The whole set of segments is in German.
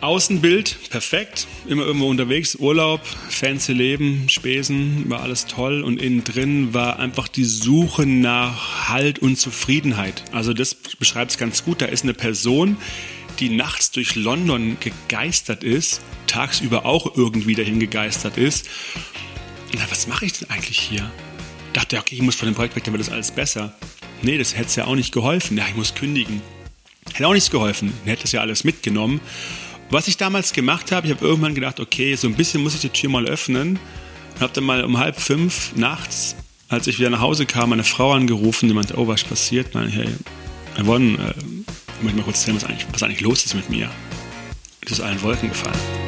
Außenbild, perfekt, immer irgendwo unterwegs, Urlaub, fancy Leben, Spesen, war alles toll und innen drin war einfach die Suche nach Halt und Zufriedenheit. Also das beschreibt es ganz gut. Da ist eine Person, die nachts durch London gegeistert ist, tagsüber auch irgendwie dahin gegeistert ist. Na, was mache ich denn eigentlich hier? Dachte, okay, ich muss von dem Projekt weg, dann wird das alles besser. Nee, das hätte es ja auch nicht geholfen. Ja, ich muss kündigen. Hätte auch nichts geholfen. Hätte es ja alles mitgenommen. Was ich damals gemacht habe, ich habe irgendwann gedacht, okay, so ein bisschen muss ich die Tür mal öffnen. Und habe dann mal um halb fünf nachts, als ich wieder nach Hause kam, meine Frau angerufen, die meinte, oh, was passiert? Meine, hey, Yvonne, äh, ich möchte mal kurz erzählen, was eigentlich, was eigentlich los ist mit mir. Es ist allen Wolken gefallen.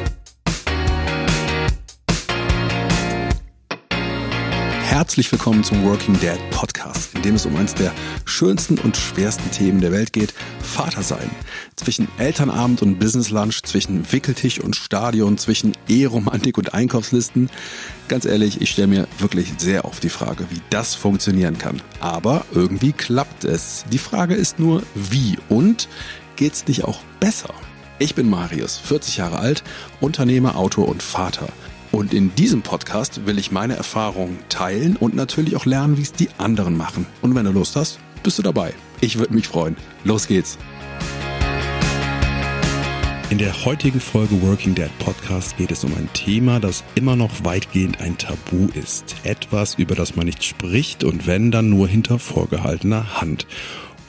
Herzlich willkommen zum Working Dad Podcast, in dem es um eines der schönsten und schwersten Themen der Welt geht, Vatersein. Zwischen Elternabend und Business Lunch, zwischen Wickeltisch und Stadion, zwischen Eheromantik und Einkaufslisten. Ganz ehrlich, ich stelle mir wirklich sehr oft die Frage, wie das funktionieren kann. Aber irgendwie klappt es. Die Frage ist nur, wie und geht's nicht auch besser? Ich bin Marius, 40 Jahre alt, Unternehmer, Autor und Vater. Und in diesem Podcast will ich meine Erfahrungen teilen und natürlich auch lernen, wie es die anderen machen. Und wenn du Lust hast, bist du dabei. Ich würde mich freuen. Los geht's. In der heutigen Folge Working Dad Podcast geht es um ein Thema, das immer noch weitgehend ein Tabu ist. Etwas, über das man nicht spricht und wenn, dann nur hinter vorgehaltener Hand.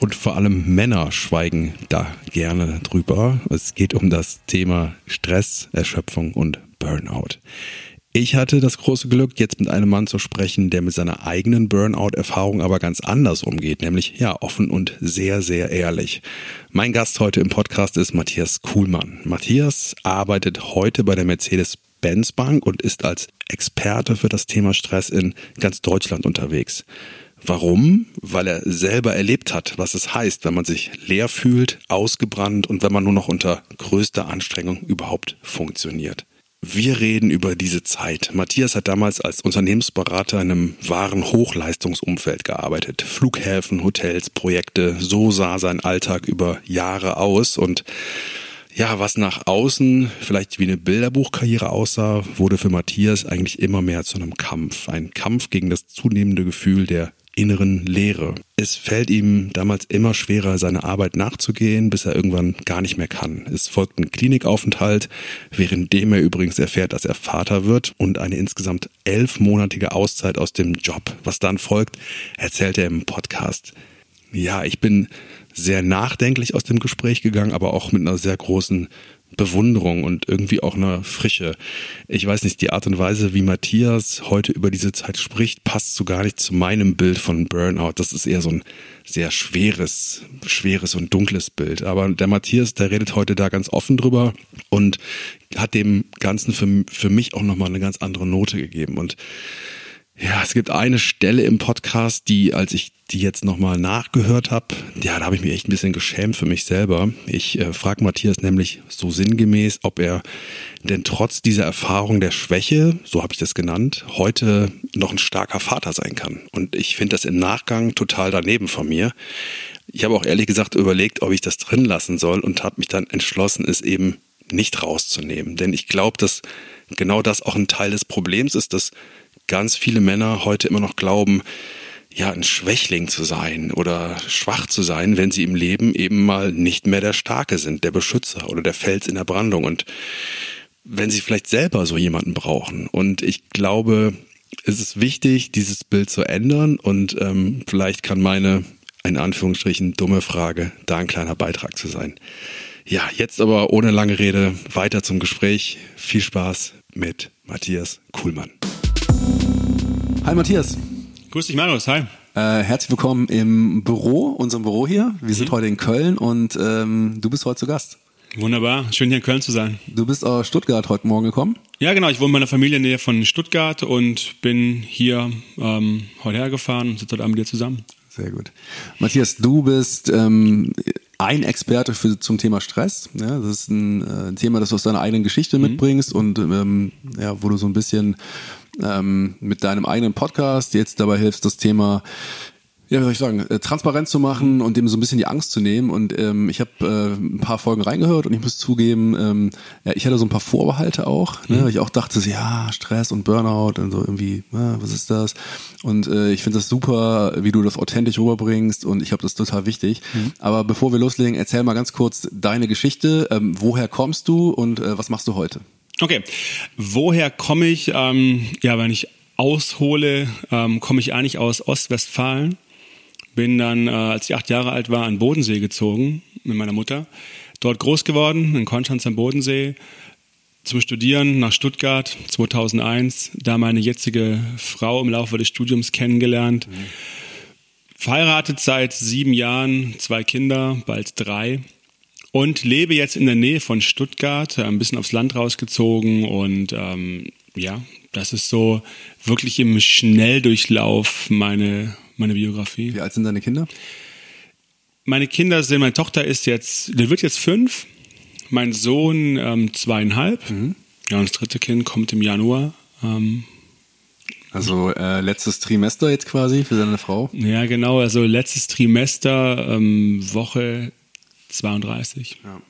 Und vor allem Männer schweigen da gerne drüber. Es geht um das Thema Stress, Erschöpfung und Burnout. Ich hatte das große Glück, jetzt mit einem Mann zu sprechen, der mit seiner eigenen Burnout-Erfahrung aber ganz anders umgeht, nämlich ja offen und sehr, sehr ehrlich. Mein Gast heute im Podcast ist Matthias Kuhlmann. Matthias arbeitet heute bei der Mercedes-Benz Bank und ist als Experte für das Thema Stress in ganz Deutschland unterwegs. Warum? Weil er selber erlebt hat, was es heißt, wenn man sich leer fühlt, ausgebrannt und wenn man nur noch unter größter Anstrengung überhaupt funktioniert. Wir reden über diese Zeit. Matthias hat damals als Unternehmensberater in einem wahren Hochleistungsumfeld gearbeitet. Flughäfen, Hotels, Projekte. So sah sein Alltag über Jahre aus und ja, was nach außen vielleicht wie eine Bilderbuchkarriere aussah, wurde für Matthias eigentlich immer mehr zu einem Kampf. Ein Kampf gegen das zunehmende Gefühl der inneren Leere. Es fällt ihm damals immer schwerer, seiner Arbeit nachzugehen, bis er irgendwann gar nicht mehr kann. Es folgt ein Klinikaufenthalt, währenddem er übrigens erfährt, dass er Vater wird und eine insgesamt elfmonatige Auszeit aus dem Job. Was dann folgt, erzählt er im Podcast. Ja, ich bin sehr nachdenklich aus dem Gespräch gegangen, aber auch mit einer sehr großen Bewunderung und irgendwie auch eine Frische. Ich weiß nicht, die Art und Weise, wie Matthias heute über diese Zeit spricht, passt so gar nicht zu meinem Bild von Burnout. Das ist eher so ein sehr schweres, schweres und dunkles Bild. Aber der Matthias, der redet heute da ganz offen drüber und hat dem Ganzen für, für mich auch nochmal eine ganz andere Note gegeben. Und ja, es gibt eine Stelle im Podcast, die, als ich die jetzt nochmal nachgehört habe, ja, da habe ich mich echt ein bisschen geschämt für mich selber. Ich äh, frage Matthias nämlich so sinngemäß, ob er denn trotz dieser Erfahrung der Schwäche, so habe ich das genannt, heute noch ein starker Vater sein kann. Und ich finde das im Nachgang total daneben von mir. Ich habe auch ehrlich gesagt überlegt, ob ich das drin lassen soll und habe mich dann entschlossen, es eben nicht rauszunehmen. Denn ich glaube, dass genau das auch ein Teil des Problems ist, dass ganz viele Männer heute immer noch glauben, ja, ein Schwächling zu sein oder schwach zu sein, wenn sie im Leben eben mal nicht mehr der Starke sind, der Beschützer oder der Fels in der Brandung und wenn sie vielleicht selber so jemanden brauchen. Und ich glaube, es ist wichtig, dieses Bild zu ändern und ähm, vielleicht kann meine, in Anführungsstrichen, dumme Frage da ein kleiner Beitrag zu sein. Ja, jetzt aber ohne lange Rede weiter zum Gespräch. Viel Spaß mit Matthias Kuhlmann. Hi Matthias. Grüß dich, Marius. Hi. Äh, herzlich willkommen im Büro, unserem Büro hier. Wir mhm. sind heute in Köln und ähm, du bist heute zu Gast. Wunderbar, schön hier in Köln zu sein. Du bist aus Stuttgart heute Morgen gekommen? Ja, genau. Ich wohne bei einer Familie in der Nähe von Stuttgart und bin hier ähm, heute hergefahren und sitze heute Abend mit dir zusammen. Sehr gut. Matthias, du bist ähm, ein Experte für, zum Thema Stress. Ja, das ist ein äh, Thema, das du aus deiner eigenen Geschichte mhm. mitbringst und ähm, ja, wo du so ein bisschen ähm, mit deinem eigenen Podcast jetzt dabei hilfst, das Thema ja, wie soll ich sagen, äh, transparent zu machen und dem so ein bisschen die Angst zu nehmen. Und ähm, ich habe äh, ein paar Folgen reingehört und ich muss zugeben, ähm, ja, ich hatte so ein paar Vorbehalte auch, ne, mhm. weil ich auch dachte, so, ja, Stress und Burnout und so irgendwie, ja, was ist das? Und äh, ich finde das super, wie du das authentisch rüberbringst und ich glaube, das ist total wichtig. Mhm. Aber bevor wir loslegen, erzähl mal ganz kurz deine Geschichte. Ähm, woher kommst du und äh, was machst du heute? Okay, woher komme ich? Ähm, ja, wenn ich aushole, ähm, komme ich eigentlich aus Ostwestfalen. Bin dann, äh, als ich acht Jahre alt war, an Bodensee gezogen mit meiner Mutter. Dort groß geworden, in Konstanz am Bodensee, zum Studieren nach Stuttgart 2001. Da meine jetzige Frau im Laufe des Studiums kennengelernt. Mhm. Verheiratet seit sieben Jahren, zwei Kinder, bald drei. Und lebe jetzt in der Nähe von Stuttgart, ein bisschen aufs Land rausgezogen und ähm, ja, das ist so wirklich im Schnelldurchlauf meine, meine Biografie. Wie alt sind deine Kinder? Meine Kinder sind, meine Tochter ist jetzt, der wird jetzt fünf, mein Sohn ähm, zweieinhalb. Mhm. Ja, und das dritte Kind kommt im Januar. Ähm, also äh, letztes Trimester jetzt quasi für seine Frau? Ja, genau. Also letztes Trimester, ähm, Woche 32. Ja.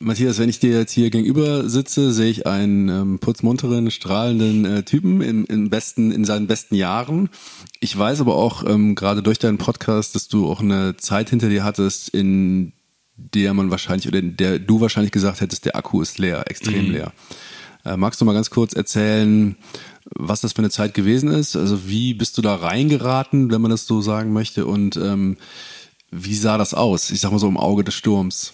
Matthias, wenn ich dir jetzt hier gegenüber sitze, sehe ich einen ähm, putzmunteren, strahlenden äh, Typen im, im besten, in seinen besten Jahren. Ich weiß aber auch ähm, gerade durch deinen Podcast, dass du auch eine Zeit hinter dir hattest, in der man wahrscheinlich oder in der du wahrscheinlich gesagt hättest, der Akku ist leer, extrem mhm. leer. Äh, magst du mal ganz kurz erzählen, was das für eine Zeit gewesen ist? Also wie bist du da reingeraten, wenn man das so sagen möchte? Und ähm, wie sah das aus? Ich sag mal so im Auge des Sturms.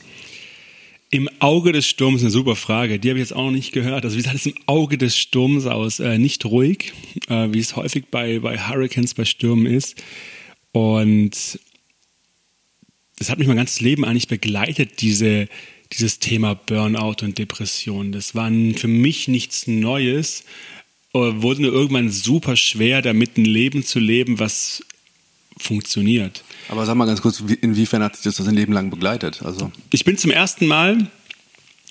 Im Auge des Sturms, eine super Frage. Die habe ich jetzt auch noch nicht gehört. Also wie sah es im Auge des Sturms aus? Äh, nicht ruhig, äh, wie es häufig bei, bei Hurricanes, bei Stürmen ist. Und das hat mich mein ganzes Leben eigentlich begleitet, diese, dieses Thema Burnout und Depression. Das war für mich nichts Neues. Äh, wurde nur irgendwann super schwer, damit ein Leben zu leben, was funktioniert. Aber sag mal ganz kurz, inwiefern hat sich das ein Leben lang begleitet? Also ich bin zum ersten Mal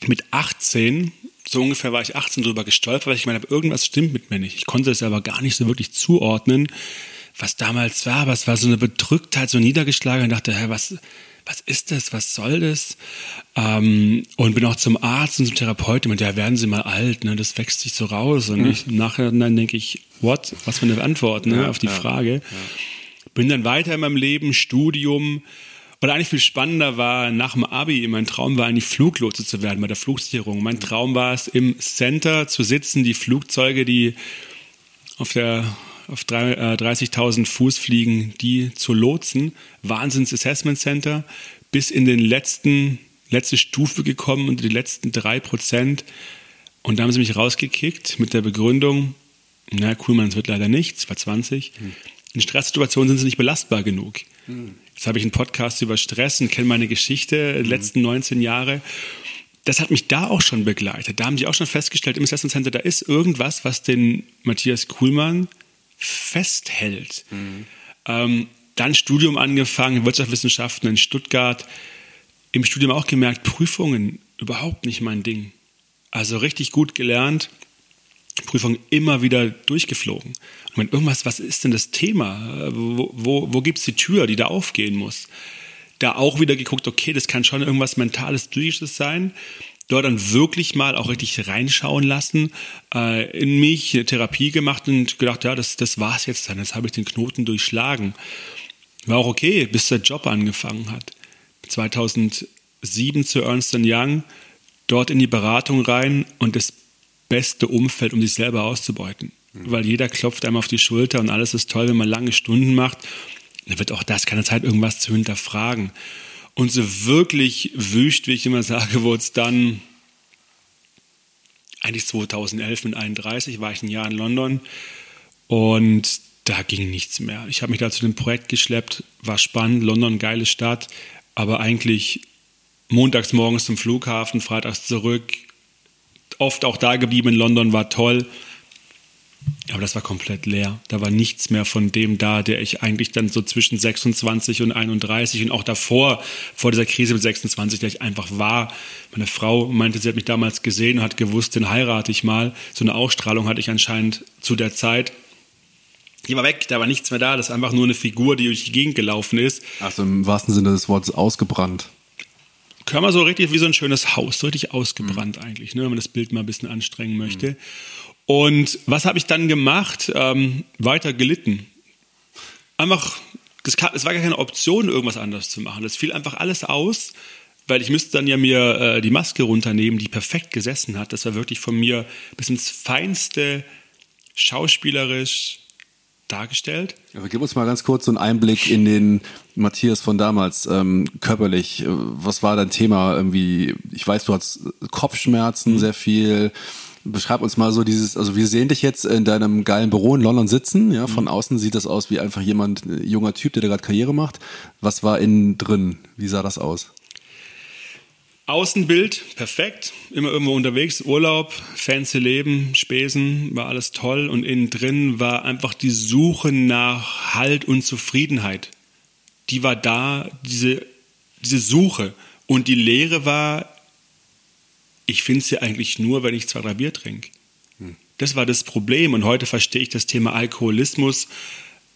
mit 18, so ungefähr war ich 18 drüber gestolpert, weil ich meine, irgendwas stimmt mit mir nicht. Ich konnte es aber gar nicht so wirklich zuordnen, was damals war. Aber es war so eine Bedrücktheit, so niedergeschlagen und dachte, hä, was, was ist das, was soll das? Ähm, und bin auch zum Arzt und zum Therapeuten und ja, werden Sie mal alt, ne? das wächst sich so raus. Und mhm. ich, nachher dann denke ich, what? Was für eine Antwort ne? Ja, auf die ja, Frage. Ja. Bin dann weiter in meinem Leben, Studium. Und eigentlich viel spannender war nach dem Abi, mein Traum war eigentlich Fluglotse zu werden bei der Flugsicherung. Mein Traum war es, im Center zu sitzen, die Flugzeuge, die auf der auf 30.000 äh, Fuß fliegen, die zu lotsen. Wahnsinns Assessment Center bis in den letzten, letzte Stufe gekommen und die letzten drei Prozent. Und da haben sie mich rausgekickt mit der Begründung, na cool, man, es wird leider nichts, war 20. Hm in Stresssituationen sind sie nicht belastbar genug. Mhm. Jetzt habe ich einen Podcast über Stress und kenne meine Geschichte der mhm. letzten 19 Jahre. Das hat mich da auch schon begleitet. Da haben die auch schon festgestellt im Assessment Center, da ist irgendwas, was den Matthias Kuhlmann festhält. Mhm. Ähm, dann Studium angefangen, Wirtschaftswissenschaften in Stuttgart. Im Studium auch gemerkt, Prüfungen überhaupt nicht mein Ding. Also richtig gut gelernt, Prüfung immer wieder durchgeflogen. Ich meine, irgendwas, was ist denn das Thema? Wo, wo, wo gibt es die Tür, die da aufgehen muss? Da auch wieder geguckt, okay, das kann schon irgendwas Mentales, Psychisches sein. Dort dann wirklich mal auch richtig reinschauen lassen, äh, in mich eine Therapie gemacht und gedacht, ja, das, das war's jetzt dann. Jetzt habe ich den Knoten durchschlagen. War auch okay, bis der Job angefangen hat. 2007 zu Ernst Young, dort in die Beratung rein und das beste Umfeld, um sich selber auszubeuten. Mhm. Weil jeder klopft einem auf die Schulter und alles ist toll, wenn man lange Stunden macht. Dann wird auch das keine Zeit, irgendwas zu hinterfragen. Und so wirklich wüst, wie ich immer sage, wurde es dann eigentlich 2011 mit 31, war ich ein Jahr in London und da ging nichts mehr. Ich habe mich da zu dem Projekt geschleppt, war spannend, London, geile Stadt, aber eigentlich montags morgens zum Flughafen, freitags zurück, oft auch da geblieben in London, war toll. Aber das war komplett leer. Da war nichts mehr von dem da, der ich eigentlich dann so zwischen 26 und 31 und auch davor, vor dieser Krise mit 26, der ich einfach war. Meine Frau meinte, sie hat mich damals gesehen und hat gewusst, den heirate ich mal. So eine Ausstrahlung hatte ich anscheinend zu der Zeit. Die war weg, da war nichts mehr da. Das ist einfach nur eine Figur, die durch die Gegend gelaufen ist. Also im wahrsten Sinne des Wortes ausgebrannt. Körper so richtig wie so ein schönes Haus, so richtig ausgebrannt mhm. eigentlich, ne, wenn man das Bild mal ein bisschen anstrengen möchte. Mhm. Und was habe ich dann gemacht? Ähm, weiter gelitten. Einfach, es war gar keine Option, irgendwas anderes zu machen. Das fiel einfach alles aus, weil ich müsste dann ja mir äh, die Maske runternehmen, die perfekt gesessen hat. Das war wirklich von mir bis ins Feinste schauspielerisch dargestellt. Aber gib uns mal ganz kurz so einen Einblick in den Matthias von damals, ähm, körperlich. Was war dein Thema? Irgendwie, ich weiß, du hast Kopfschmerzen mhm. sehr viel. Beschreib uns mal so dieses, also wir sehen dich jetzt in deinem geilen Büro in London sitzen, ja, von mhm. außen sieht das aus wie einfach jemand, junger Typ, der da gerade Karriere macht. Was war innen drin? Wie sah das aus? Außenbild, perfekt, immer irgendwo unterwegs, Urlaub, fancy Leben, Spesen, war alles toll und innen drin war einfach die Suche nach Halt und Zufriedenheit. Die war da, diese, diese Suche. Und die Lehre war, ich finde sie eigentlich nur, wenn ich zwei, drei Bier trinke. Hm. Das war das Problem und heute verstehe ich das Thema Alkoholismus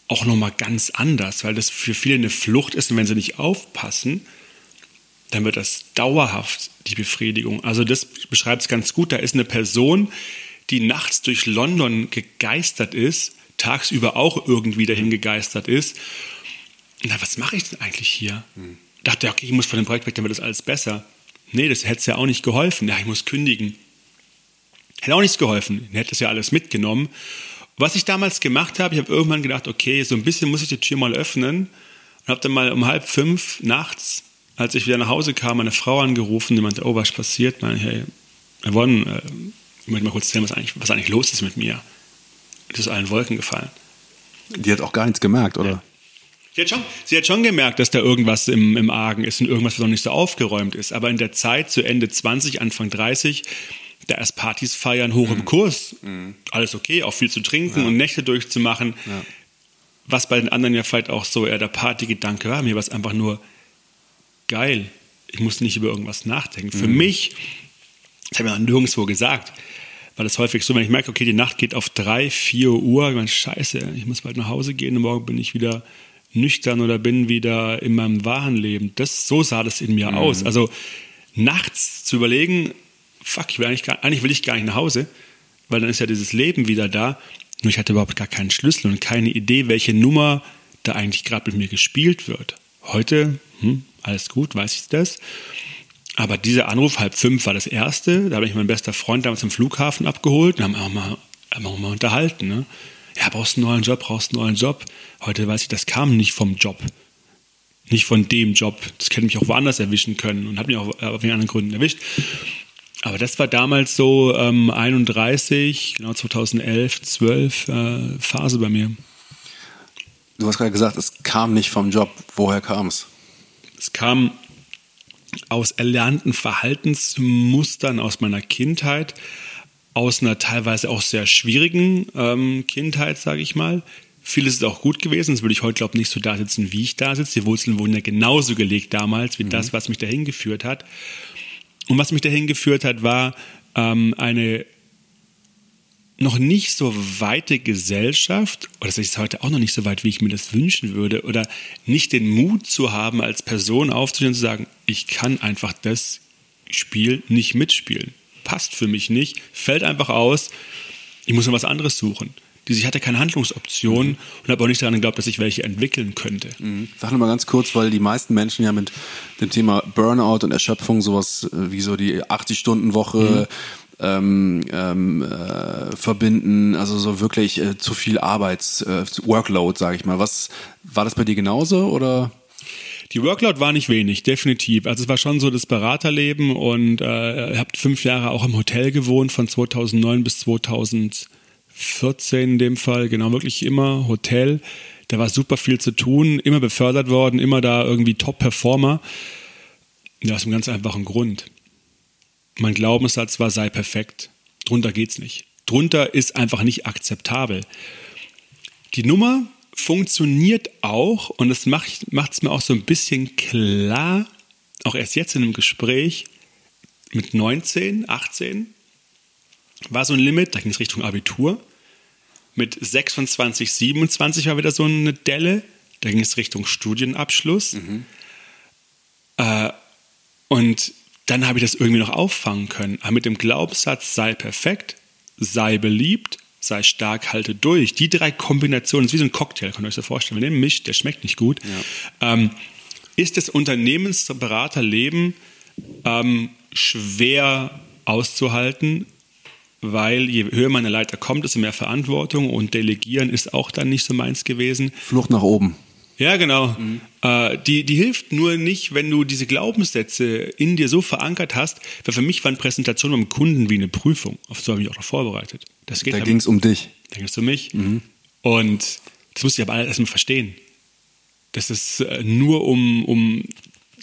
auch nochmal ganz anders, weil das für viele eine Flucht ist und wenn sie nicht aufpassen, dann wird das dauerhaft die Befriedigung. Also das beschreibt es ganz gut. Da ist eine Person, die nachts durch London gegeistert ist, tagsüber auch irgendwie dahin gegeistert ist. Na, was mache ich denn eigentlich hier? Hm. Dachte, okay, ich muss von dem Projekt weg, dann wird das alles besser. Nee, das hätte es ja auch nicht geholfen. Ja, ich muss kündigen. Hätte auch nichts geholfen. Ich hätte das ja alles mitgenommen. Was ich damals gemacht habe, ich habe irgendwann gedacht, okay, so ein bisschen muss ich die Tür mal öffnen und habe dann mal um halb fünf nachts als ich wieder nach Hause kam, meine Frau angerufen, die meinte, oh, was passiert? Meine, hey, Yvonne, äh, ich möchte mal kurz erzählen, was eigentlich, was eigentlich los ist mit mir. Das ist allen Wolken gefallen. Die hat auch gar nichts gemerkt, oder? Ja. Sie hat, schon, sie hat schon gemerkt, dass da irgendwas im, im Argen ist und irgendwas, was noch nicht so aufgeräumt ist. Aber in der Zeit, zu Ende 20, Anfang 30, da erst Partys feiern, hoch mhm. im Kurs, mhm. alles okay, auch viel zu trinken ja. und Nächte durchzumachen. Ja. Was bei den anderen ja vielleicht auch so eher der Partygedanke war, mir war es einfach nur geil. Ich muss nicht über irgendwas nachdenken. Für mhm. mich, das habe ich ja nirgendwo gesagt, weil das häufig so, wenn ich merke, okay, die Nacht geht auf drei, vier Uhr, ich meine, scheiße, ich muss bald nach Hause gehen und morgen bin ich wieder nüchtern oder bin wieder in meinem wahren Leben. Das, so sah das in mir mhm. aus. Also nachts zu überlegen, fuck, ich will eigentlich, gar, eigentlich will ich gar nicht nach Hause, weil dann ist ja dieses Leben wieder da. Nur ich hatte überhaupt gar keinen Schlüssel und keine Idee, welche Nummer da eigentlich gerade mit mir gespielt wird. Heute, hm, alles gut, weiß ich das. Aber dieser Anruf, halb fünf, war das erste. Da habe ich meinen bester Freund damals im Flughafen abgeholt und haben auch mal, haben auch mal unterhalten. Ne? Ja, brauchst einen neuen Job, brauchst einen neuen Job. Heute weiß ich, das kam nicht vom Job. Nicht von dem Job. Das hätte mich auch woanders erwischen können und hat mich auch äh, auf anderen Gründen erwischt. Aber das war damals so ähm, 31, genau 2011, 12 äh, Phase bei mir. Du hast gerade gesagt, es kam nicht vom Job. Woher kam es? Es kam aus erlernten Verhaltensmustern aus meiner Kindheit, aus einer teilweise auch sehr schwierigen ähm, Kindheit, sage ich mal. Vieles ist auch gut gewesen, sonst würde ich heute, glaube ich, nicht so da sitzen, wie ich da sitze. Die Wurzeln wurden ja genauso gelegt damals, wie mhm. das, was mich dahin geführt hat. Und was mich dahin geführt hat, war ähm, eine noch nicht so weite Gesellschaft, oder das ist heute auch noch nicht so weit, wie ich mir das wünschen würde, oder nicht den Mut zu haben, als Person aufzustehen und zu sagen, ich kann einfach das Spiel nicht mitspielen. Passt für mich nicht, fällt einfach aus, ich muss noch was anderes suchen. Ich hatte keine Handlungsoption mhm. und habe auch nicht daran geglaubt, dass ich welche entwickeln könnte. Mhm. Sag nur mal ganz kurz, weil die meisten Menschen ja mit dem Thema Burnout und Erschöpfung sowas äh, wie so die 80-Stunden-Woche, mhm ähm, ähm, äh, verbinden, also so wirklich äh, zu viel Arbeits, äh, Workload, sage ich mal. Was war das bei dir genauso oder? Die Workload war nicht wenig, definitiv. Also es war schon so das Beraterleben und äh, habt fünf Jahre auch im Hotel gewohnt, von 2009 bis 2014 in dem Fall, genau wirklich immer Hotel. Da war super viel zu tun, immer befördert worden, immer da irgendwie Top-Performer. Ja, aus einem ganz einfachen Grund. Mein Glaubenssatz war, sei perfekt. Drunter geht's nicht. Drunter ist einfach nicht akzeptabel. Die Nummer funktioniert auch und das macht es mir auch so ein bisschen klar, auch erst jetzt in einem Gespräch mit 19, 18, war so ein Limit, da ging es Richtung Abitur. Mit 26, 27 war wieder so eine Delle. Da ging es Richtung Studienabschluss. Mhm. Äh, und dann habe ich das irgendwie noch auffangen können. Aber mit dem Glaubenssatz, sei perfekt, sei beliebt, sei stark, halte durch. Die drei Kombinationen, das ist wie so ein Cocktail, könnt ihr euch das vorstellen. Wenn ihr mischt, der schmeckt nicht gut. Ähm, ist das Unternehmensberaterleben ähm, schwer auszuhalten, weil je höher man eine Leiter kommt, desto mehr Verantwortung und Delegieren ist auch dann nicht so meins gewesen. Flucht nach oben. Ja, genau. Äh, die, die hilft nur nicht, wenn du diese Glaubenssätze in dir so verankert hast, weil für mich waren Präsentationen beim Kunden wie eine Prüfung. Auf so habe ich auch noch vorbereitet. Das geht Da halt- ging es um dich. da ging es um mich. Und das musste ich aber alles erstmal verstehen. Das ist äh, nur um, um,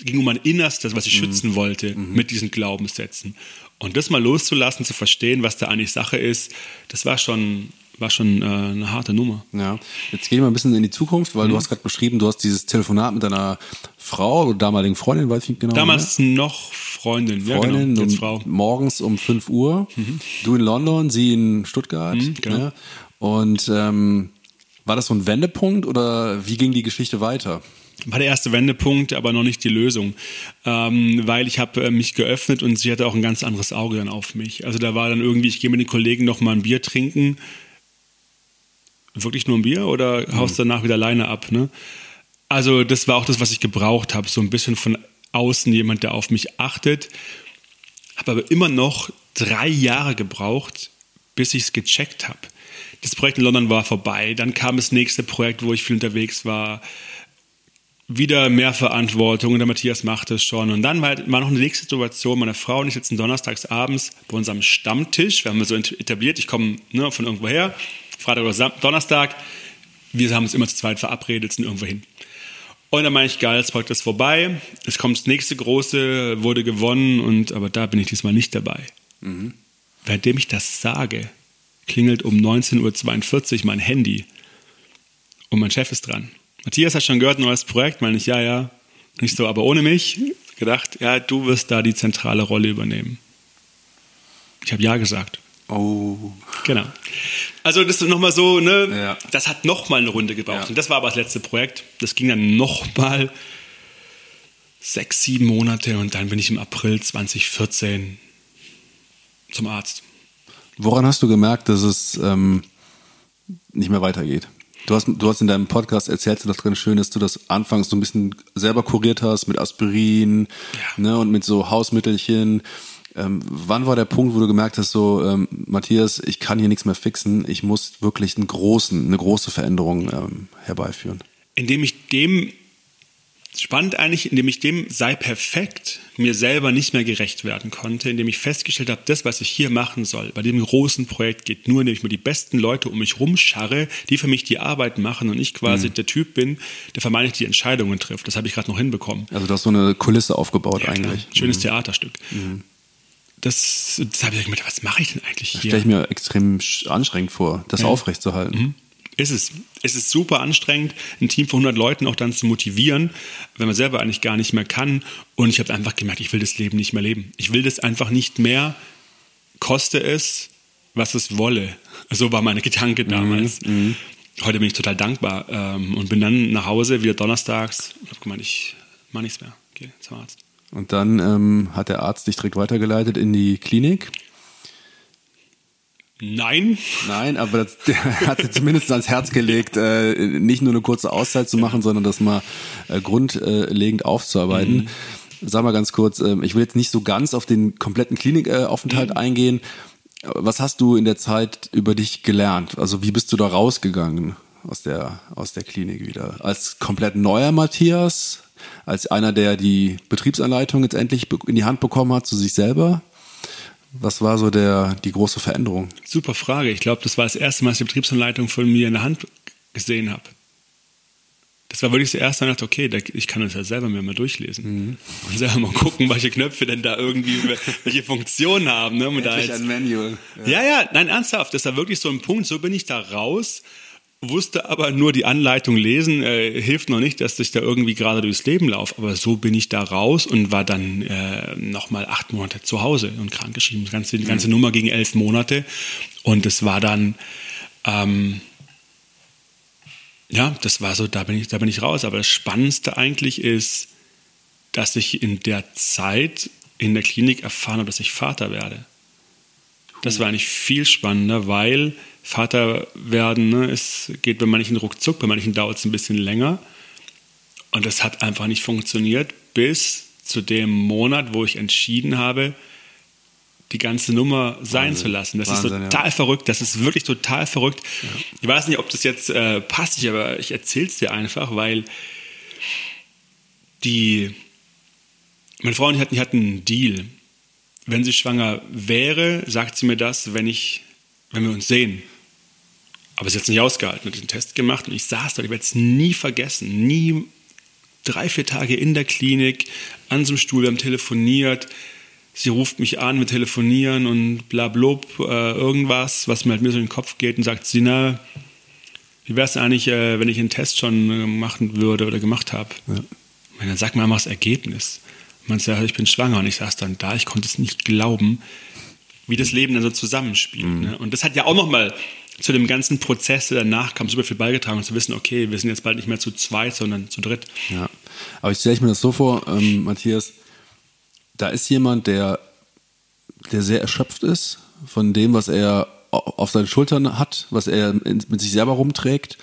ging um mein Innerstes, was ich schützen wollte mit diesen Glaubenssätzen. Und das mal loszulassen, zu verstehen, was da eigentlich Sache ist, das war schon, war schon äh, eine harte Nummer. Ja. Jetzt gehen wir ein bisschen in die Zukunft, Mhm. weil du hast gerade beschrieben, du hast dieses Telefonat mit deiner Frau oder damaligen Freundin, weiß ich nicht genau. Damals noch Freundin, ne? Freundin ja genau, jetzt Frau. Mhm. morgens um 5 Uhr. Du in London, sie in Stuttgart. genau. ne? Und ähm, war das so ein Wendepunkt oder wie ging die Geschichte weiter? war der erste Wendepunkt, aber noch nicht die Lösung, ähm, weil ich habe äh, mich geöffnet und sie hatte auch ein ganz anderes Auge dann auf mich. Also da war dann irgendwie, ich gehe mit den Kollegen noch mal ein Bier trinken, wirklich nur ein Bier oder haust danach wieder alleine ab? Ne? Also das war auch das, was ich gebraucht habe, so ein bisschen von außen jemand, der auf mich achtet. Habe aber immer noch drei Jahre gebraucht, bis ich es gecheckt habe. Das Projekt in London war vorbei, dann kam das nächste Projekt, wo ich viel unterwegs war wieder mehr Verantwortung und der Matthias macht es schon. Und dann war, war noch eine nächste Situation. Meine Frau und ich sitzen donnerstags abends bei unserem Stammtisch. Wir haben so etabliert, ich komme ne, von irgendwo her, Freitag oder Sam Donnerstag. Wir haben uns immer zu zweit verabredet, sind irgendwo hin. Und dann meine ich, geil, das Projekt ist vorbei. Es kommt das nächste große, wurde gewonnen, und aber da bin ich diesmal nicht dabei. Währenddem ich das sage, klingelt um 19.42 Uhr mein Handy. Und mein Chef ist dran. Matthias hat schon gehört, neues Projekt, meine ich, ja, ja. Nicht so, aber ohne mich gedacht, ja, du wirst da die zentrale Rolle übernehmen. Ich habe ja gesagt. Oh. Genau. Also das ist nochmal so, ne, Ja. das hat nochmal eine Runde gebraucht. Ja. Und das war aber das letzte Projekt. Das ging dann nochmal sechs, sieben Monate und dann bin ich im April 2014 zum Arzt. Woran hast du gemerkt, dass es ähm, nicht mehr weitergeht? Du hast, du hast in deinem Podcast erzählt, das drin schön, dass du das anfangs so ein bisschen selber kuriert hast mit Aspirin Ja. ne, und mit so Hausmittelchen. Ähm, wann war der Punkt, wo du gemerkt hast, so ähm, Matthias, ich kann hier nichts mehr fixen, ich muss wirklich einen großen, eine große Veränderung ähm, herbeiführen? indem ich dem, spannend eigentlich, indem ich dem sei perfekt mir selber nicht mehr gerecht werden konnte, indem ich festgestellt habe, das, was ich hier machen soll, bei dem großen Projekt geht nur, indem ich mir die besten Leute um mich rumscharre, die für mich die Arbeit machen und ich quasi der Typ bin, der vermeintlich die Entscheidungen trifft. Das habe ich gerade noch hinbekommen. Also du hast so eine Kulisse aufgebaut Ja, klar. eigentlich. Schönes Theaterstück. Das, das habe ich gedacht, was mache ich denn eigentlich hier? Stelle ich mir extrem anstrengend vor, das aufrechtzuerhalten. Ist es. Es ist super anstrengend, ein Team von 100 Leuten auch dann zu motivieren, wenn man selber eigentlich gar nicht mehr kann. Und ich habe einfach gemerkt, ich will das Leben nicht mehr leben. Ich will das einfach nicht mehr, koste es, was es wolle. So war meine Gedanke damals. Heute bin ich total dankbar ähm, und bin dann nach Hause, wieder donnerstags, und habe gemeint, ich mache nichts mehr. Gehe zum Arzt. Und dann ähm, hat der Arzt dich direkt weitergeleitet in die Klinik. Nein, Nein, aber das, der hat dir zumindest ans Herz gelegt, äh, nicht nur eine kurze Auszeit zu machen, sondern das mal äh, grundlegend aufzuarbeiten. Sag mal ganz kurz, ähm, ich will jetzt nicht so ganz auf den kompletten Klinikaufenthalt eingehen. Was hast du in der Zeit über dich gelernt? Also wie bist du da rausgegangen aus der, aus der Klinik wieder? Als komplett neuer Matthias? Als einer, der die Betriebsanleitung jetzt endlich in die Hand bekommen hat zu sich selber? Was war so der, die große Veränderung? Super Frage. Ich glaube, das war das erste Mal, dass ich die Betriebsanleitung von mir in der Hand gesehen habe. Das war wirklich das erste Mal, ich dachte, okay, ich kann das ja selber mir mal durchlesen. Und selber mal gucken, welche Knöpfe denn da irgendwie, welche Funktionen haben. Ne? Und da jetzt, Manual. ja, ja, nein, ernsthaft. Das war wirklich so ein Punkt. So bin ich da raus, wusste aber nur die Anleitung lesen, äh, hilft noch nicht, dass ich da irgendwie gerade durchs Leben laufe. Aber so bin ich da raus und war dann äh, nochmal acht Monate zu Hause und krankgeschrieben. Die ganze, die ganze Nummer ging elf Monate. Und es war dann Ähm, ja, das war so, da bin ich, da bin ich raus. Aber das Spannendste eigentlich ist, dass ich in der Zeit in der Klinik erfahren habe, dass ich Vater werde. Das war eigentlich viel spannender, weil Vater werden, ne, es geht bei manchen ruckzuck, bei manchen dauert es ein bisschen länger. Und das hat einfach nicht funktioniert bis zu dem Monat, wo ich entschieden habe, die ganze Nummer sein Wahnsinn. zu lassen. Das Wahnsinn, ist total ja. verrückt. Das ist wirklich total verrückt. Ja. Ich weiß nicht, ob das jetzt äh, passt, aber ich erzähle es dir einfach, weil die meine Frau und ich hatten, hatten einen Deal. Wenn sie schwanger wäre, sagt sie mir das, wenn ich, wenn wir uns sehen. Aber sie hat es nicht ausgehalten, hat den Test gemacht und ich saß dort, ich werde es nie vergessen, nie drei, vier Tage in der Klinik, an so einem Stuhl, wir haben telefoniert, sie ruft mich an, wir telefonieren und bla blub, äh, irgendwas, was mir halt mir so in den Kopf geht und sagt, Sina, wie wäre es eigentlich, äh, wenn ich einen Test schon äh, machen würde oder gemacht habe? Ja. Und dann sag mir einfach das Ergebnis. Man sagt, ich bin schwanger und ich saß dann da, ich konnte es nicht glauben, wie das Leben dann so zusammenspielt. Mhm. Ne? Und das hat ja auch nochmal zu dem ganzen Prozess, der danach kam, super viel beigetragen und zu wissen, okay, wir sind jetzt bald nicht mehr zu zweit, sondern zu dritt. Ja, aber ich stelle mir das so vor, ähm, Matthias, da ist jemand, der, der sehr erschöpft ist von dem, was er auf seinen Schultern hat, was er mit sich selber rumträgt.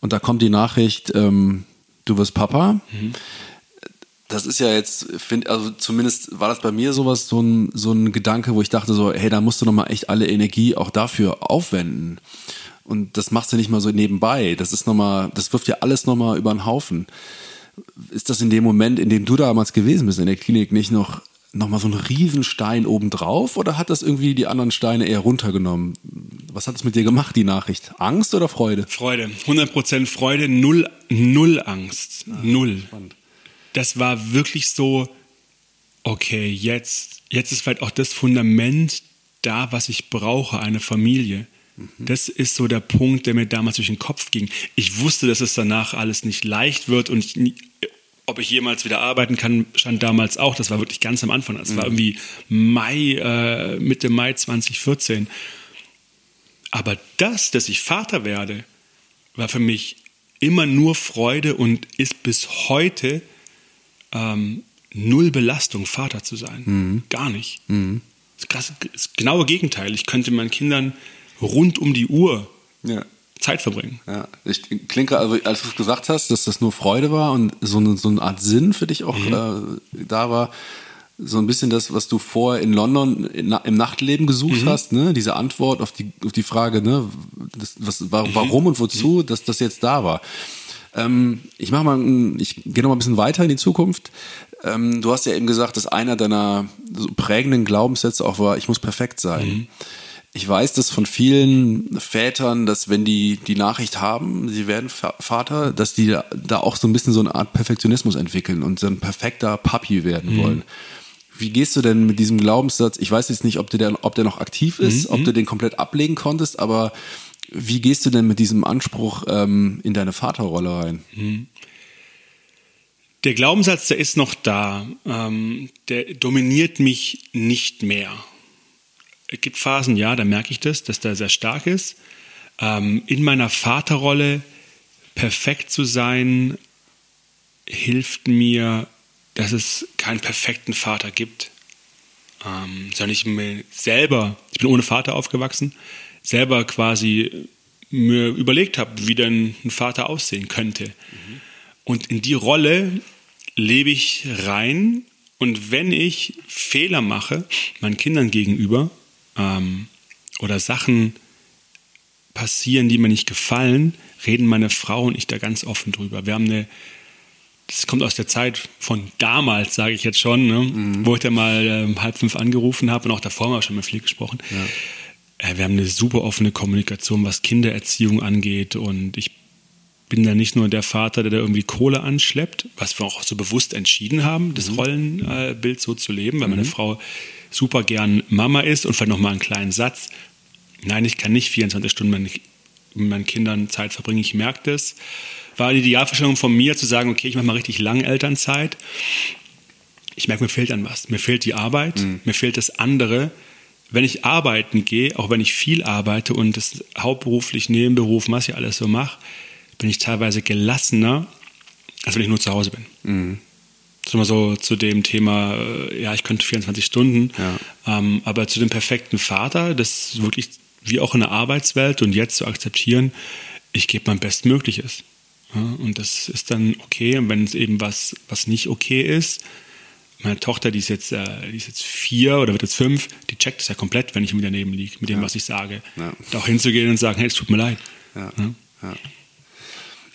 Und da kommt die Nachricht, ähm, du wirst Papa. Mhm. Das ist ja jetzt, find, also zumindest war das bei mir sowas, so ein, so ein Gedanke, wo ich dachte so, hey, da musst du nochmal echt alle Energie auch dafür aufwenden. Und das machst du nicht mal so nebenbei. Das ist nochmal, das wirft ja alles nochmal über den Haufen ist das in dem Moment, in dem du damals gewesen bist in der Klinik, nicht noch nochmal so ein Riesenstein obendrauf oder hat das irgendwie die anderen Steine eher runtergenommen? Was hat es mit dir gemacht, die Nachricht? Angst oder Freude? Freude. 100% Freude, null, null Angst. Ah, null. Spannend. Das war wirklich so, okay, jetzt, jetzt ist vielleicht auch das Fundament da, was ich brauche, eine Familie. Mhm. Das ist so der Punkt, der mir damals durch den Kopf ging. Ich wusste, dass es danach alles nicht leicht wird und ich, ob ich jemals wieder arbeiten kann, stand damals auch. Das war wirklich ganz am Anfang. Das mhm. war irgendwie Mai, äh, Mitte Mai 2014. Aber das, dass ich Vater werde, war für mich immer nur Freude und ist bis heute ähm, null Belastung, Vater zu sein. Mhm. Gar nicht. Mhm. Das, das genaue Gegenteil. Ich könnte meinen Kindern rund um die Uhr ja. Zeit verbringen. Ja, ich klinke, also als du es gesagt hast, dass das nur Freude war und so eine, so eine Art Sinn für dich auch mhm. äh, da war, so ein bisschen das, was du vorher in London im Nachtleben gesucht mhm. hast, ne? diese Antwort auf die, auf die Frage, ne? Das, was, warum mhm. und wozu, mhm. dass das jetzt da war. Ähm, ich mache mal, ich gehe noch mal ein bisschen weiter in die Zukunft. Ähm, du hast ja eben gesagt, dass einer deiner so prägenden Glaubenssätze auch war, ich muss perfekt sein. Mhm. Ich weiß das von vielen Vätern, dass wenn die die Nachricht haben, sie werden Vater, dass die da auch so ein bisschen so eine Art Perfektionismus entwickeln und so ein perfekter Papi werden mhm. wollen. Wie gehst du denn mit diesem Glaubenssatz? Ich weiß jetzt nicht, ob der, ob der noch aktiv ist, mhm. ob du den komplett ablegen konntest, aber wie gehst du denn mit diesem Anspruch ähm, in deine Vaterrolle rein? Mhm. Der Glaubenssatz, der ist noch da. Ähm, der dominiert mich nicht mehr. Es gibt Phasen, ja, da merke ich das, dass der sehr stark ist. Ähm, in meiner Vaterrolle perfekt zu sein, hilft mir, dass es keinen perfekten Vater gibt. Ähm, sondern ich mir selber, ich bin ohne Vater aufgewachsen, selber quasi mir überlegt habe, wie denn ein Vater aussehen könnte. Mhm. Und in die Rolle lebe ich rein. Und wenn ich Fehler mache, meinen Kindern gegenüber, ähm, oder Sachen passieren, die mir nicht gefallen, reden meine Frau und ich da ganz offen drüber. Wir haben eine, das kommt aus der Zeit von damals, sage ich jetzt schon, ne? mhm. wo ich da mal äh, halb fünf angerufen habe und auch davor haben wir schon mal viel gesprochen. Ja. Äh, wir haben eine super offene Kommunikation, was Kindererziehung angeht und ich bin da nicht nur der Vater, der da irgendwie Kohle anschleppt, was wir auch so bewusst entschieden haben, das mhm. Rollenbild so zu leben, weil meine mhm. Frau super gern Mama ist und vielleicht nochmal einen kleinen Satz. Nein, ich kann nicht 24 Stunden mit meinen Kindern Zeit verbringen, ich merke das. War die Idealvorstellung von mir zu sagen, okay, ich mache mal richtig lange Elternzeit. Ich merke, mir fehlt an was. Mir fehlt die Arbeit, mhm. mir fehlt das andere, wenn ich arbeiten gehe, auch wenn ich viel arbeite und das hauptberuflich, Nebenberuf, was ich alles so mache, bin ich teilweise gelassener, als wenn ich nur zu Hause bin. Mhm. Das ist immer so zu dem Thema, äh, ja, ich könnte 24 Stunden, ja. ähm, aber zu dem perfekten Vater, das ist wirklich wie auch in der Arbeitswelt und jetzt zu akzeptieren, ich gebe mein Bestmögliches. Ja, und das ist dann okay. Und wenn es eben was, was nicht okay ist, meine Tochter, die ist jetzt, äh, die ist jetzt vier oder wird jetzt fünf, die checkt es ja komplett, wenn ich mir daneben liege, mit dem, ja. was ich sage. Ja. Da auch hinzugehen und sagen, hey, es tut mir leid. Ja.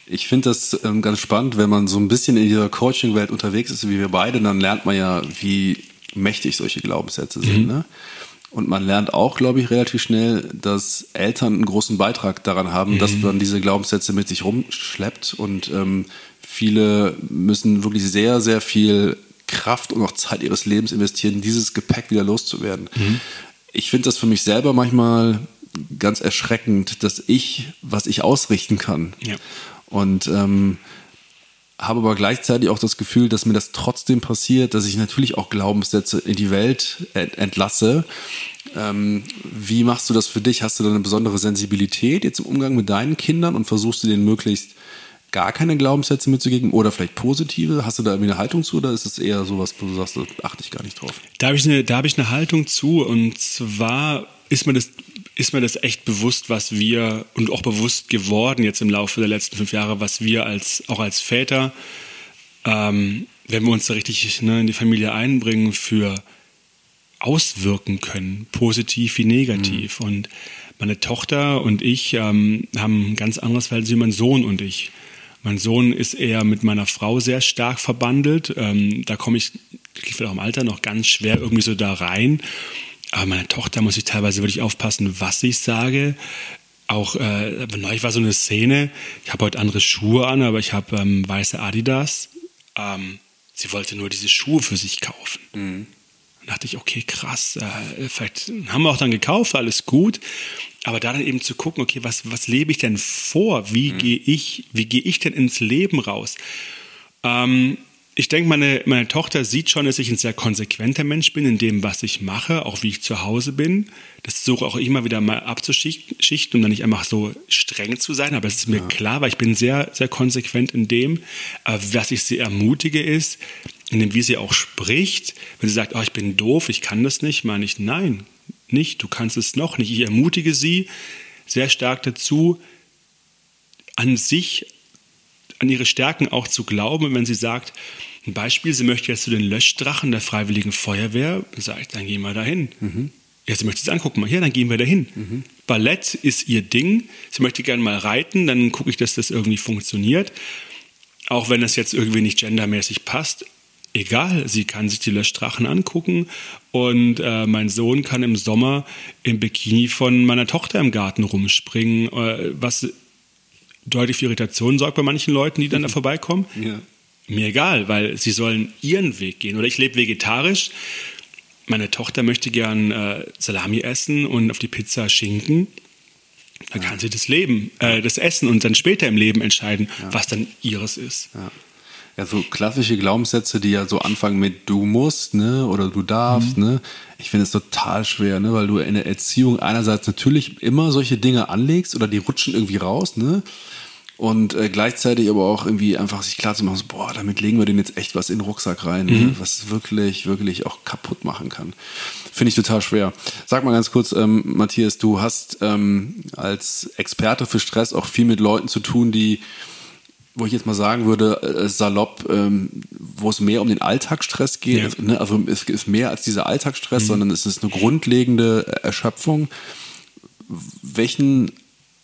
Ich finde das ähm, ganz spannend, wenn man so ein bisschen in dieser Coaching-Welt unterwegs ist, wie wir beide, dann lernt man ja, wie mächtig solche Glaubenssätze sind. Mhm. Ne? Und man lernt auch, glaube ich, relativ schnell, dass Eltern einen großen Beitrag daran haben, mhm. dass man diese Glaubenssätze mit sich rumschleppt. Und ähm, viele müssen wirklich sehr, sehr viel Kraft und auch Zeit ihres Lebens investieren, dieses Gepäck wieder loszuwerden. Mhm. Ich finde das für mich selber manchmal ganz erschreckend, dass ich, was ich ausrichten kann. Ja. Und ähm, habe aber gleichzeitig auch das Gefühl, dass mir das trotzdem passiert, dass ich natürlich auch Glaubenssätze in die Welt entlasse. Ähm, wie machst du das für dich? Hast du da eine besondere Sensibilität jetzt im Umgang mit deinen Kindern und versuchst du denen möglichst gar keine Glaubenssätze mitzugeben oder vielleicht positive? Hast du da irgendwie eine Haltung zu oder ist es eher sowas, wo du sagst, da achte ich gar nicht drauf? Da habe ich, eine, hab ich eine Haltung zu und zwar ist mir, das, ist mir das echt bewusst, was wir und auch bewusst geworden jetzt im Laufe der letzten fünf Jahre, was wir als, auch als Väter, ähm, wenn wir uns da richtig ne, in die Familie einbringen, für auswirken können, positiv wie negativ. Mhm. Und meine Tochter und ich ähm, haben ein ganz anderes Verhältnis wie mein Sohn und ich. Mein Sohn ist eher mit meiner Frau sehr stark verbandelt. Ähm, da komme ich, vielleicht auch im Alter, noch ganz schwer irgendwie so da rein. Aber meine Tochter muss ich teilweise wirklich aufpassen, was ich sage. Auch äh, neulich war so eine Szene, ich habe heute andere Schuhe an, aber ich habe ähm, weiße Adidas. Ähm, sie wollte nur diese Schuhe für sich kaufen. Mhm. Dachte ich, okay, krass, äh, vielleicht haben wir auch dann gekauft, alles gut. Aber da dann eben zu gucken, okay, was, was lebe ich denn vor? Wie mhm. gehe ich, wie gehe ich denn ins Leben raus? Ähm, ich denke, meine, meine Tochter sieht schon, dass ich ein sehr konsequenter Mensch bin in dem, was ich mache, auch wie ich zu Hause bin. Das versuche auch immer wieder mal abzuschichten, um dann nicht einfach so streng zu sein. Aber es ist mir ja. klar, weil ich bin sehr, sehr konsequent in dem. Aber was ich sie ermutige ist, in dem, wie sie auch spricht, wenn sie sagt, oh, ich bin doof, ich kann das nicht, meine ich, nein, nicht, du kannst es noch nicht. Ich ermutige sie sehr stark dazu, an sich, an ihre Stärken auch zu glauben. wenn sie sagt, ein Beispiel, sie möchte jetzt zu den Löschdrachen der Freiwilligen Feuerwehr, dann sage ich, dann gehen wir dahin. Mhm. Ja, sie möchte es angucken, mal hier, dann gehen wir dahin. Mhm. Ballett ist ihr Ding. Sie möchte gerne mal reiten, dann gucke ich, dass das irgendwie funktioniert. Auch wenn das jetzt irgendwie nicht gendermäßig passt egal, sie kann sich die Löschdrachen angucken und äh, mein Sohn kann im Sommer im Bikini von meiner Tochter im Garten rumspringen, äh, was deutlich für Irritationen sorgt bei manchen Leuten, die dann da vorbeikommen. Ja. Mir egal, weil sie sollen ihren Weg gehen. Oder ich lebe vegetarisch. Meine Tochter möchte gern äh, Salami essen und auf die Pizza Schinken. Dann ja. kann sie das Leben, äh, das Essen und dann später im Leben entscheiden, ja. was dann ihres ist. Ja so klassische Glaubenssätze, die ja so anfangen mit du musst, ne, oder du darfst, mhm. ne. Ich finde es total schwer, ne, weil du in der Erziehung einerseits natürlich immer solche Dinge anlegst oder die rutschen irgendwie raus, ne. Und äh, gleichzeitig aber auch irgendwie einfach sich klar zu machen, so, boah, damit legen wir den jetzt echt was in den Rucksack rein, ne, mhm. ne, was wirklich, wirklich auch kaputt machen kann. Finde ich total schwer. Sag mal ganz kurz, ähm, Matthias, du hast ähm, als Experte für Stress auch viel mit Leuten zu tun, die wo ich jetzt mal sagen würde, äh, salopp, ähm, wo es mehr um den Alltagsstress geht. Ja. Ne? Also es ist mehr als dieser Alltagsstress, mhm. sondern es ist eine grundlegende Erschöpfung. Welchen,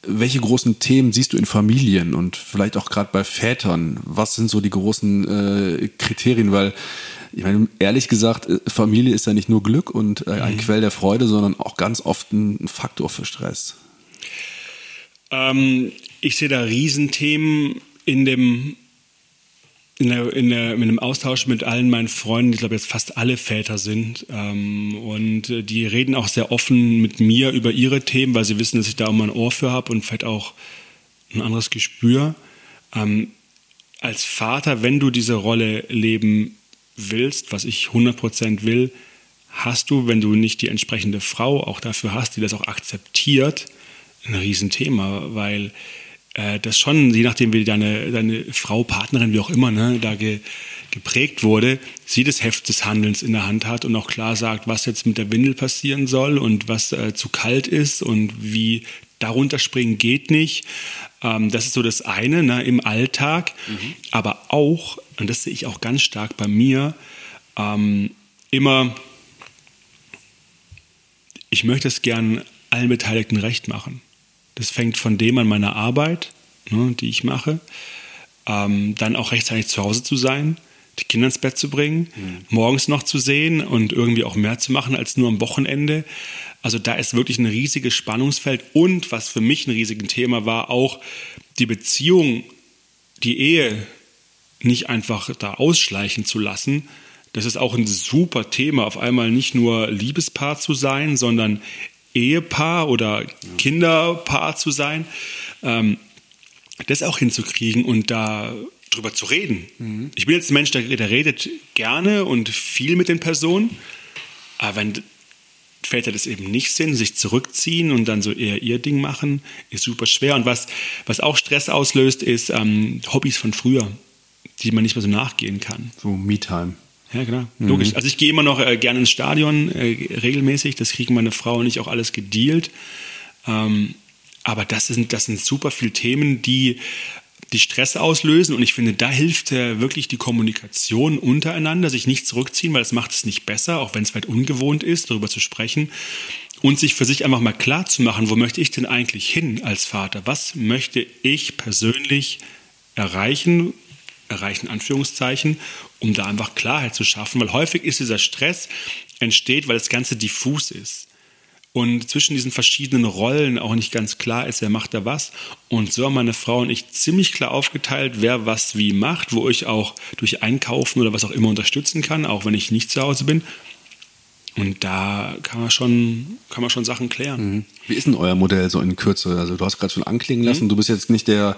welche großen Themen siehst du in Familien und vielleicht auch gerade bei Vätern? Was sind so die großen äh, Kriterien? Weil ich meine, ehrlich gesagt, äh, Familie ist ja nicht nur Glück und äh, ein mhm. Quell der Freude, sondern auch ganz oft ein Faktor für Stress. Ähm, ich sehe da Riesenthemen in dem in, der, in, der, in dem Austausch mit allen meinen Freunden, die glaube jetzt fast alle Väter sind, ähm, und die reden auch sehr offen mit mir über ihre Themen, weil sie wissen, dass ich da auch mal ein Ohr für habe und vielleicht auch ein anderes Gespür. Ähm, als Vater, wenn du diese Rolle leben willst, was ich 100% will, hast du, wenn du nicht die entsprechende Frau auch dafür hast, die das auch akzeptiert, ein Riesenthema, weil äh, das schon, je nachdem wie deine, deine Frau, Partnerin, wie auch immer, ne, da ge, geprägt wurde, sie das Heft des Handelns in der Hand hat und auch klar sagt, was jetzt mit der Windel passieren soll und was äh, zu kalt ist und wie darunter springen geht nicht. Ähm, das ist so das eine ne, im Alltag, mhm. aber auch, und das sehe ich auch ganz stark bei mir, ähm, immer, ich möchte es gern allen Beteiligten recht machen. Das fängt von dem an meiner Arbeit, ne, die ich mache, ähm, dann auch rechtzeitig zu Hause zu sein, die Kinder ins Bett zu bringen, mhm. morgens noch zu sehen und irgendwie auch mehr zu machen als nur am Wochenende. Also da ist wirklich ein riesiges Spannungsfeld und was für mich ein riesiges Thema war, auch die Beziehung, die Ehe nicht einfach da ausschleichen zu lassen. Das ist auch ein super Thema, auf einmal nicht nur Liebespaar zu sein, sondern Ehepaar oder Kinderpaar zu sein, ähm, das auch hinzukriegen und da drüber zu reden. Mhm. Ich bin jetzt ein Mensch, der, der, redet gerne und viel mit den Personen, aber wenn Väter das eben nicht sind, sich zurückziehen und dann so eher ihr Ding machen, ist super schwer. Und was, was auch Stress auslöst, ist ähm, Hobbys von früher, die man nicht mehr so nachgehen kann. So Me-Time. Ja, genau. Mhm. Logisch. Also ich gehe immer noch äh, gerne ins Stadion, äh, regelmäßig. Das kriegen meine Frau und ich auch alles gedealt. Ähm, aber das sind, das sind super viele Themen, die, die Stress auslösen. Und ich finde, da hilft äh, wirklich die Kommunikation untereinander, sich nicht zurückziehen, weil das macht es nicht besser, auch wenn es weit ungewohnt ist, darüber zu sprechen. Und sich für sich einfach mal klar zu machen, wo möchte ich denn eigentlich hin als Vater? Was möchte ich persönlich erreichen? Erreichen Anführungszeichen um da einfach Klarheit zu schaffen, weil häufig ist dieser Stress entsteht, weil das Ganze diffus ist und zwischen diesen verschiedenen Rollen auch nicht ganz klar ist, wer macht da was. Und so haben meine Frau und ich ziemlich klar aufgeteilt, wer was wie macht, wo ich auch durch Einkaufen oder was auch immer unterstützen kann, auch wenn ich nicht zu Hause bin. Und da kann man schon, kann man schon Sachen klären. Mhm. Wie ist denn euer Modell so in Kürze? Also du hast gerade schon anklingen lassen, mhm. du bist jetzt nicht der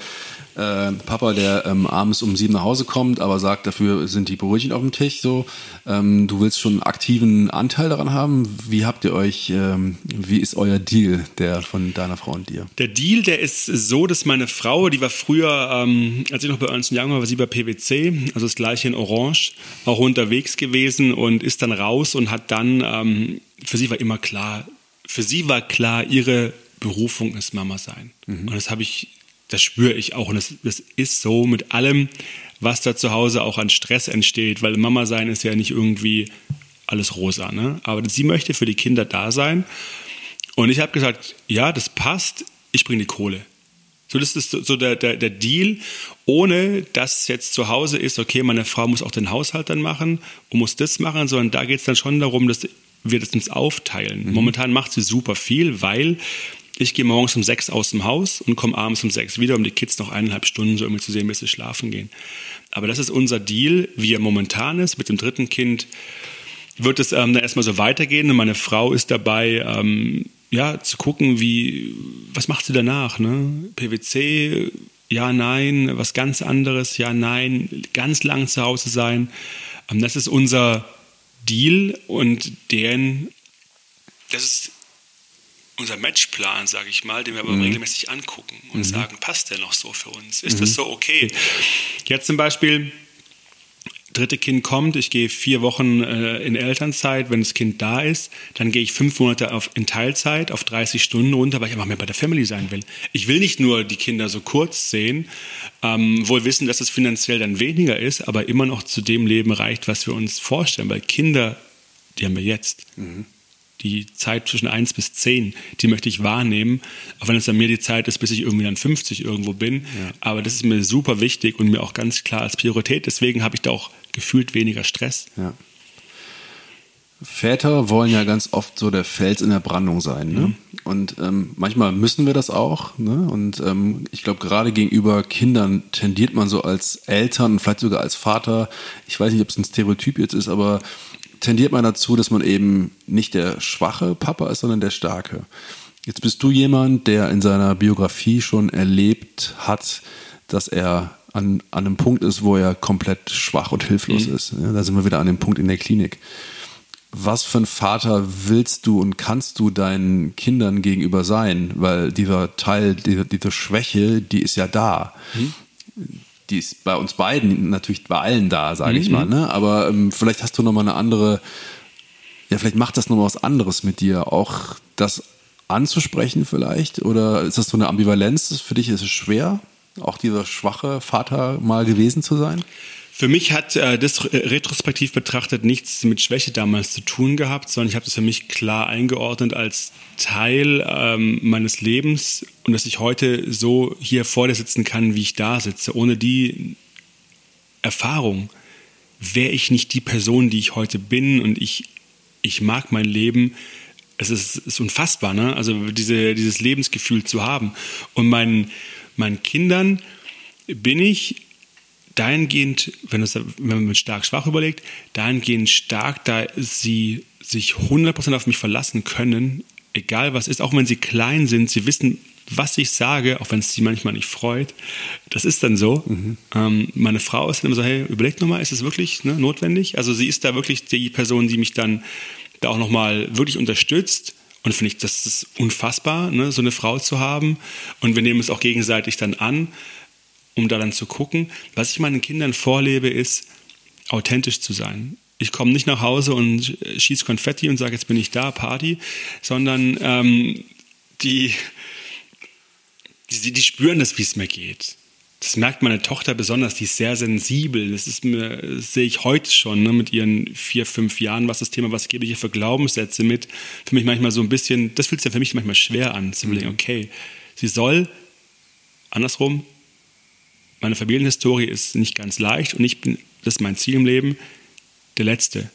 äh, Papa, der ähm, abends um sieben nach Hause kommt, aber sagt, dafür sind die Brötchen auf dem Tisch. So, ähm, du willst schon einen aktiven Anteil daran haben. Wie habt ihr euch? Ähm, wie ist euer Deal, der von deiner Frau und dir? Der Deal, der ist so, dass meine Frau, die war früher, ähm, als ich noch bei Ernst Young war, war sie bei PwC, also das gleiche in Orange, auch unterwegs gewesen und ist dann raus und hat dann, ähm, für sie war immer klar, für sie war klar, ihre Berufung ist Mama sein. Mhm. Und das habe ich das spüre ich auch. Und das, das ist so mit allem, was da zu Hause auch an Stress entsteht, weil Mama sein ist ja nicht irgendwie alles rosa. Ne? Aber sie möchte für die Kinder da sein. Und ich habe gesagt, ja, das passt, ich bringe die Kohle. So, das ist so der, der, der Deal, ohne dass es jetzt zu Hause ist, okay, meine Frau muss auch den Haushalt dann machen und muss das machen, sondern da geht es dann schon darum, dass wir das uns aufteilen. Mhm. Momentan macht sie super viel, weil ich gehe morgens um sechs aus dem Haus und komme abends um sechs wieder, um die Kids noch eineinhalb Stunden so irgendwie zu sehen, bis sie schlafen gehen. Aber das ist unser Deal, wie er momentan ist. Mit dem dritten Kind wird es ähm, dann erstmal so weitergehen und meine Frau ist dabei, ähm, ja, zu gucken, wie, was macht sie danach, ne? PwC, ja, nein, was ganz anderes, ja, nein, ganz lang zu Hause sein. Ähm, das ist unser Deal und deren, das ist unser Matchplan, sage ich mal, den wir aber mhm. regelmäßig angucken und mhm. sagen, passt der noch so für uns? Ist mhm. das so okay? Jetzt zum Beispiel, dritte Kind kommt, ich gehe vier Wochen äh, in Elternzeit, wenn das Kind da ist, dann gehe ich fünf Monate auf, in Teilzeit auf 30 Stunden runter, weil ich einfach mehr bei der Family sein will. Ich will nicht nur die Kinder so kurz sehen, ähm, wohl wissen, dass es finanziell dann weniger ist, aber immer noch zu dem Leben reicht, was wir uns vorstellen, weil Kinder, die haben wir jetzt. Mhm die Zeit zwischen 1 bis 10, die möchte ich wahrnehmen, auch wenn es dann mir die Zeit ist, bis ich irgendwie dann 50 irgendwo bin. Ja. Aber das ist mir super wichtig und mir auch ganz klar als Priorität. Deswegen habe ich da auch gefühlt weniger Stress. Ja. Väter wollen ja ganz oft so der Fels in der Brandung sein. Ne? Mhm. Und ähm, manchmal müssen wir das auch. Ne? Und ähm, ich glaube, gerade gegenüber Kindern tendiert man so als Eltern und vielleicht sogar als Vater, ich weiß nicht, ob es ein Stereotyp jetzt ist, aber tendiert man dazu, dass man eben nicht der schwache Papa ist, sondern der starke. Jetzt bist du jemand, der in seiner Biografie schon erlebt hat, dass er an, an einem Punkt ist, wo er komplett schwach und hilflos mhm. ist. Ja, da sind wir wieder an dem Punkt in der Klinik. was für ein Vater willst du und kannst du deinen Kindern gegenüber sein? Weil dieser Teil, diese, diese Schwäche, die ist ja da. Mhm. Die ist bei uns beiden, natürlich bei allen da, sage mhm. ich mal. Ne? Aber ähm, vielleicht hast du nochmal eine andere, ja, vielleicht macht das nochmal was anderes mit dir. Auch das anzusprechen vielleicht? Oder ist das so eine Ambivalenz? Für dich ist es schwer, auch dieser schwache Vater mal gewesen zu sein? Für mich hat äh, das retrospektiv betrachtet nichts mit Schwäche damals zu tun gehabt, sondern ich habe das für mich klar eingeordnet als Teil ähm, meines Lebens und dass ich heute so hier vor dir sitzen kann, wie ich da sitze. Ohne die Erfahrung wäre ich nicht die Person, die ich heute bin und ich, ich mag mein Leben. Es ist, ist unfassbar, ne? also diese, dieses Lebensgefühl zu haben. Und meinen, meinen Kindern bin ich dahingehend, wenn, es, wenn man stark schwach überlegt, dahingehend stark, da sie sich 100% auf mich verlassen können, egal was ist, auch wenn sie klein sind, sie wissen, was ich sage, auch wenn es sie manchmal nicht freut. Das ist dann so. Mhm. Ähm, meine Frau ist dann immer so, hey, überleg nochmal, ist es wirklich ne, notwendig? Also sie ist da wirklich die Person, die mich dann da auch nochmal wirklich unterstützt. Und finde ich, das ist unfassbar, ne, so eine Frau zu haben. Und wir nehmen es auch gegenseitig dann an um da dann zu gucken. Was ich meinen Kindern vorlebe, ist, authentisch zu sein. Ich komme nicht nach Hause und schieße Konfetti und sage, jetzt bin ich da, Party, sondern ähm, die, die, die spüren das, wie es mir geht. Das merkt meine Tochter besonders, die ist sehr sensibel. Das ist mir, das sehe ich heute schon, ne, mit ihren vier, fünf Jahren, was das Thema, was gebe ich ihr für Glaubenssätze mit, für mich manchmal so ein bisschen, das fühlt sich ja für mich manchmal schwer an, zu überlegen, mhm. okay, sie soll andersrum meine Familienhistorie ist nicht ganz leicht und ich bin, das ist mein Ziel im Leben, der Letzte,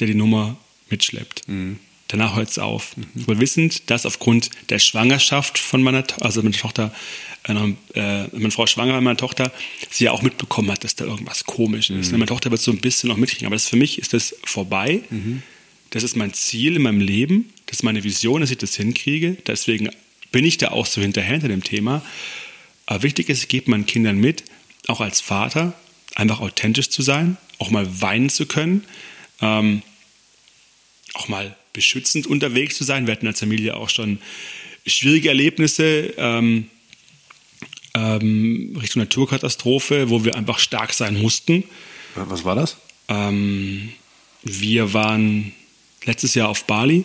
der die Nummer mitschleppt. Mhm. Danach hört es auf. Mhm. Wohl wissend, dass aufgrund der Schwangerschaft von meiner, also meine Tochter, äh, äh, meine Frau schwanger war, meine Tochter, sie ja auch mitbekommen hat, dass da irgendwas komisch ist. Mhm. Meine Tochter wird so ein bisschen noch mitkriegen, aber das für mich ist das vorbei. Mhm. Das ist mein Ziel in meinem Leben, das ist meine Vision, dass ich das hinkriege. Deswegen bin ich da auch so hinterher hinter dem Thema. Aber wichtig ist, ich gebe meinen Kindern mit, auch als Vater, einfach authentisch zu sein, auch mal weinen zu können, ähm, auch mal beschützend unterwegs zu sein. Wir hatten als Familie auch schon schwierige Erlebnisse ähm, ähm, Richtung Naturkatastrophe, wo wir einfach stark sein mussten. Was war das? Ähm, wir waren letztes Jahr auf Bali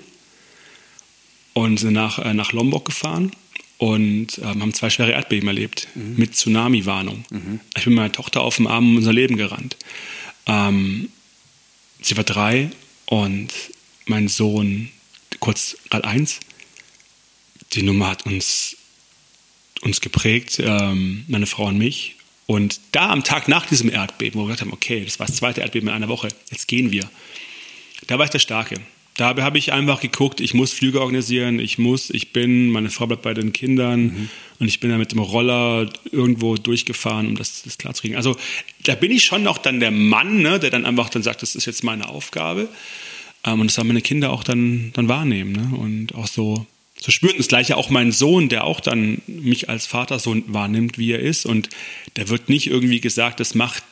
und sind nach, äh, nach Lombok gefahren und ähm, haben zwei schwere Erdbeben erlebt mhm. mit Tsunami-Warnung. Mhm. Ich bin mit meiner Tochter auf dem Arm um unser Leben gerannt. Ähm, sie war drei und mein Sohn kurz gerade eins. Die Nummer hat uns, uns geprägt, ähm, meine Frau und mich. Und da am Tag nach diesem Erdbeben, wo wir gesagt haben, okay, das war das zweite Erdbeben in einer Woche, jetzt gehen wir. Da war ich der Starke. Da habe ich einfach geguckt, ich muss Flüge organisieren, ich muss, ich bin, meine Frau bleibt bei den Kindern mhm. und ich bin da mit dem Roller irgendwo durchgefahren, um das, das klarzukriegen. Also da bin ich schon noch dann der Mann, ne, der dann einfach dann sagt, das ist jetzt meine Aufgabe. Ähm, und das haben meine Kinder auch dann, dann wahrnehmen ne? und auch so, so spüren. Das gleiche auch mein Sohn, der auch dann mich als Vater so wahrnimmt, wie er ist. Und da wird nicht irgendwie gesagt, das macht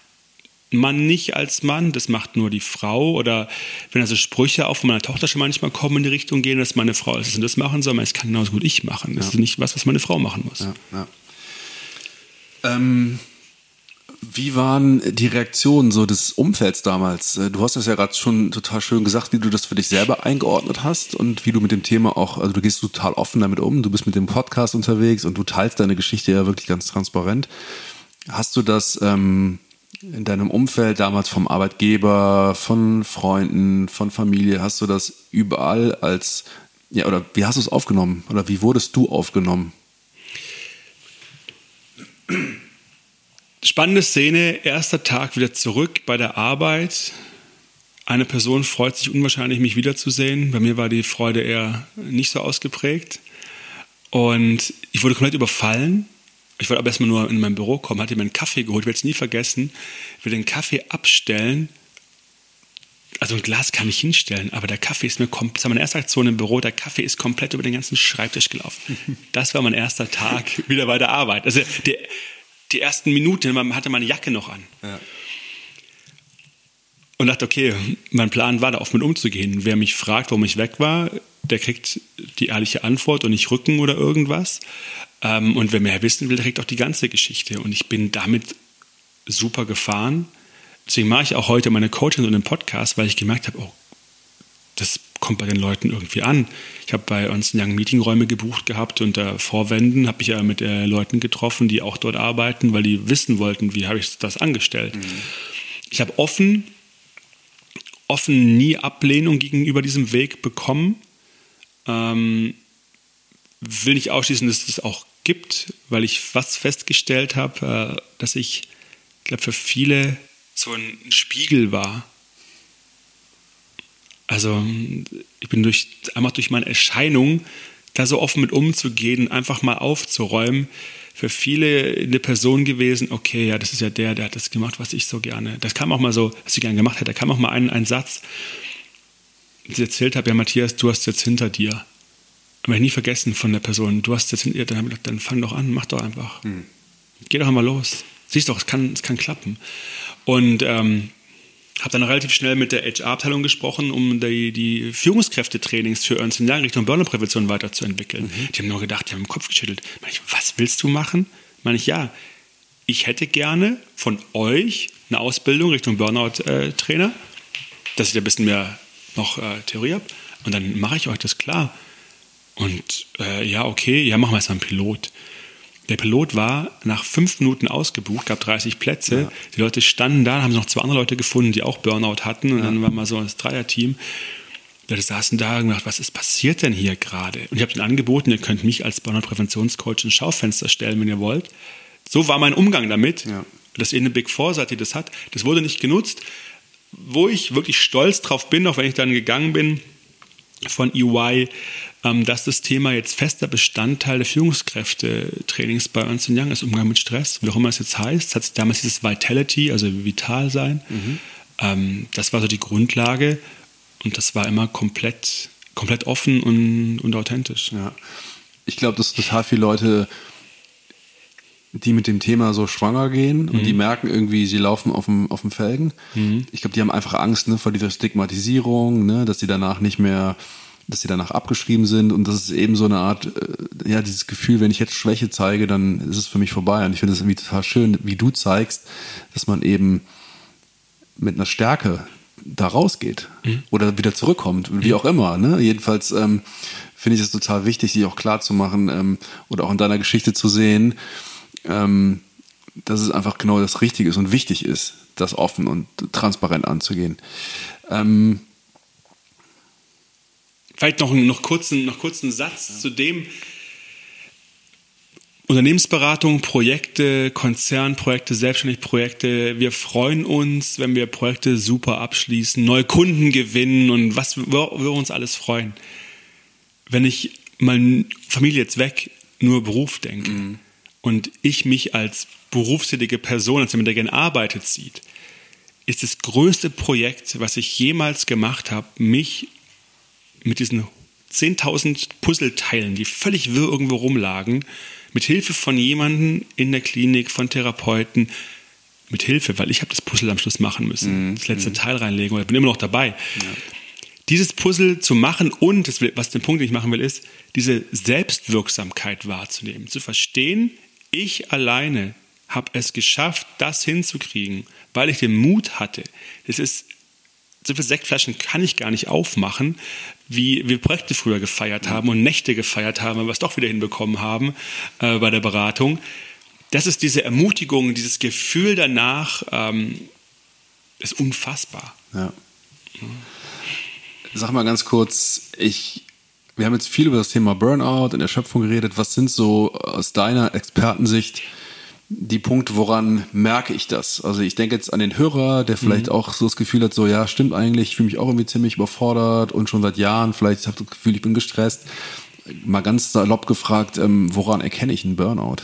man nicht als Mann, das macht nur die Frau. Oder wenn also Sprüche auch von meiner Tochter schon manchmal kommen in die Richtung gehen, dass meine Frau ist und das machen soll, das kann genauso gut ich machen. Das ja. ist nicht was, was meine Frau machen muss. Ja, ja. Ähm, wie waren die Reaktionen so des Umfelds damals? Äh, du hast das ja gerade schon total schön gesagt, wie du das für dich selber eingeordnet hast und wie du mit dem Thema auch, also du gehst total offen damit um, du bist mit dem Podcast unterwegs und du teilst deine Geschichte ja wirklich ganz transparent. Hast du das ähm, in deinem Umfeld, damals vom Arbeitgeber, von Freunden, von Familie, hast du das überall als, ja, oder wie hast du es aufgenommen? Oder wie wurdest du aufgenommen? Spannende Szene, erster Tag wieder zurück bei der Arbeit. Eine Person freut sich unwahrscheinlich, mich wiederzusehen. Bei mir war die Freude eher nicht so ausgeprägt. Und ich wurde komplett überfallen ich wollte aber erstmal nur in mein Büro kommen, hatte mir einen Kaffee geholt, ich werde es nie vergessen, will den Kaffee abstellen. Also ein Glas kann ich hinstellen, aber der Kaffee ist mir komplett, das war meine erste Aktion im Büro, der Kaffee ist komplett über den ganzen Schreibtisch gelaufen. Das war mein erster Tag wieder bei der Arbeit. Also die, die ersten Minuten hatte meine Jacke noch an. Ja. und dachte, okay, mein Plan war, da offen mit umzugehen. Wer mich fragt, warum ich weg war, der kriegt die ehrliche Antwort und nicht Rücken oder irgendwas. Ähm, und wer mehr wissen will, der kriegt auch die ganze Geschichte. Und ich bin damit super gefahren. Deswegen mache ich auch heute meine Coaching und den Podcast, weil ich gemerkt habe, oh, das kommt bei den Leuten irgendwie an. Ich habe bei uns Young Meetingräume gebucht gehabt unter Vorwänden, habe ich ja mit äh, Leuten getroffen, die auch dort arbeiten, weil die wissen wollten, wie habe ich das angestellt. Mhm. Ich habe offen, offen nie Ablehnung gegenüber diesem Weg bekommen. Ähm, will nicht ausschließen, dass es das auch gibt, weil ich was festgestellt habe, äh, dass ich, glaube für viele so ein Spiegel war. Also ich bin durch, einfach durch meine Erscheinung da so offen mit umzugehen, einfach mal aufzuräumen, für viele eine Person gewesen, okay, ja, das ist ja der, der hat das gemacht, was ich so gerne. Das kam auch mal so, was ich gerne gemacht hätte, da kam auch mal ein, ein Satz, ich erzählt habe, ja, Matthias, du hast jetzt hinter dir. Aber ich nie vergessen von der Person, du hast jetzt hinter dir, dann habe ich gedacht, dann fang doch an, mach doch einfach. Hm. Geh doch einmal los. Siehst doch, es kann, es kann klappen. Und ähm, habe dann relativ schnell mit der HR-Abteilung gesprochen, um die, die Führungskräftetrainings für Ernst Young Richtung Burnout-Prävention weiterzuentwickeln. Mhm. Die haben nur gedacht, die haben den Kopf geschüttelt. Meine ich, was willst du machen? Meine ich, ja, ich hätte gerne von euch eine Ausbildung Richtung Burnout-Trainer, dass ich da ein bisschen mehr noch äh, Theorie habe. Und dann mache ich euch das klar. Und äh, ja, okay, ja, machen wir jetzt mal einen Pilot. Der Pilot war nach fünf Minuten ausgebucht, gab 30 Plätze. Ja. Die Leute standen da, haben noch zwei andere Leute gefunden, die auch Burnout hatten. Und ja. dann war mal so das Dreierteam. Die saßen da und gedacht, was ist passiert denn hier gerade? Und ich habe ihnen angeboten, ihr könnt mich als Burnout-Präventionscoach ins Schaufenster stellen, wenn ihr wollt. So war mein Umgang damit. Ja. Dass ihr eine Big Four-Seite das hat. Das wurde nicht genutzt. Wo ich wirklich stolz drauf bin, auch wenn ich dann gegangen bin von EY, dass das Thema jetzt fester Bestandteil der Führungskräfte-Trainings bei Ernst Young ist, Umgang mit Stress, wie auch immer es jetzt heißt. Es hat damals dieses Vitality, also vital sein. Mhm. Ähm, das war so die Grundlage und das war immer komplett, komplett offen und, und authentisch. Ja. Ich glaube, dass total viele Leute die mit dem Thema so schwanger gehen mhm. und die mhm. merken irgendwie, sie laufen auf dem, auf dem Felgen. Mhm. Ich glaube, die haben einfach Angst ne, vor dieser Stigmatisierung, ne, dass sie danach nicht mehr dass sie danach abgeschrieben sind und das ist eben so eine Art, äh, ja, dieses Gefühl, wenn ich jetzt Schwäche zeige, dann ist es für mich vorbei. Und ich finde es irgendwie total schön, wie du zeigst, dass man eben mit einer Stärke da rausgeht mhm. oder wieder zurückkommt, wie mhm. auch immer. Ne? Jedenfalls ähm, finde ich es total wichtig, sich auch klar zu machen ähm, oder auch in deiner Geschichte zu sehen, ähm, dass es einfach genau das Richtige ist und wichtig ist, das offen und transparent anzugehen. Ähm, Vielleicht noch, noch, kurzen, noch kurzen Satz ja. zu dem. Unternehmensberatung, Projekte, Konzernprojekte, selbstständige Projekte. Wir freuen uns, wenn wir Projekte super abschließen, neue Kunden gewinnen und was wir, wir uns alles freuen. Wenn ich meine Familie jetzt weg, nur Beruf denke mhm. und ich mich als berufstätige Person, als jemand, der gerne arbeitet, sieht, ist das größte Projekt, was ich jemals gemacht habe, mich mit diesen 10.000 Puzzleteilen, die völlig wirr irgendwo rumlagen, mit Hilfe von jemandem in der Klinik, von Therapeuten, mit Hilfe, weil ich habe das Puzzle am Schluss machen müssen, mhm. das letzte mhm. Teil reinlegen und ich bin immer noch dabei. Ja. Dieses Puzzle zu machen und, das, was den Punkt, den ich machen will, ist, diese Selbstwirksamkeit wahrzunehmen, zu verstehen, ich alleine habe es geschafft, das hinzukriegen, weil ich den Mut hatte. Das ist so viele Sektflaschen kann ich gar nicht aufmachen, wie wir Projekte früher gefeiert haben und Nächte gefeiert haben, aber es doch wieder hinbekommen haben äh, bei der Beratung. Das ist diese Ermutigung, dieses Gefühl danach, ähm, ist unfassbar. Ja. Sag mal ganz kurz, ich, wir haben jetzt viel über das Thema Burnout und Erschöpfung geredet. Was sind so aus deiner Expertensicht die Punkte, woran merke ich das? Also ich denke jetzt an den Hörer, der vielleicht mhm. auch so das Gefühl hat, so ja, stimmt eigentlich, ich fühle mich auch irgendwie ziemlich überfordert und schon seit Jahren, vielleicht habe ich das Gefühl, ich bin gestresst. Mal ganz salopp gefragt, ähm, woran erkenne ich einen Burnout?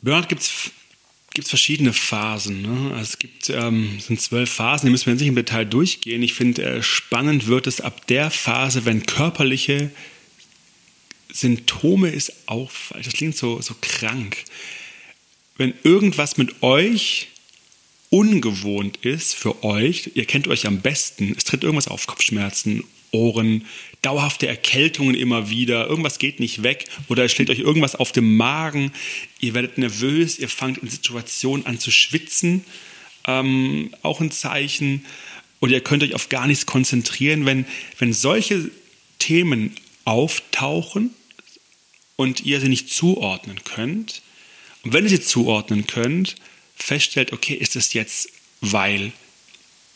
Burnout gibt es verschiedene Phasen. Ne? Also es gibt ähm, sind zwölf Phasen, die müssen wir jetzt nicht im Detail durchgehen. Ich finde, äh, spannend wird es ab der Phase, wenn körperliche Symptome ist auch falsch. Das klingt so, so krank. Wenn irgendwas mit euch ungewohnt ist für euch, ihr kennt euch am besten, es tritt irgendwas auf, Kopfschmerzen, Ohren, dauerhafte Erkältungen immer wieder, irgendwas geht nicht weg oder es schlägt euch irgendwas auf dem Magen, ihr werdet nervös, ihr fangt in Situationen an zu schwitzen, ähm, auch ein Zeichen, oder ihr könnt euch auf gar nichts konzentrieren, wenn, wenn solche Themen auftauchen und ihr sie nicht zuordnen könnt. Und wenn ihr sie zuordnen könnt, feststellt, okay, ist es jetzt, weil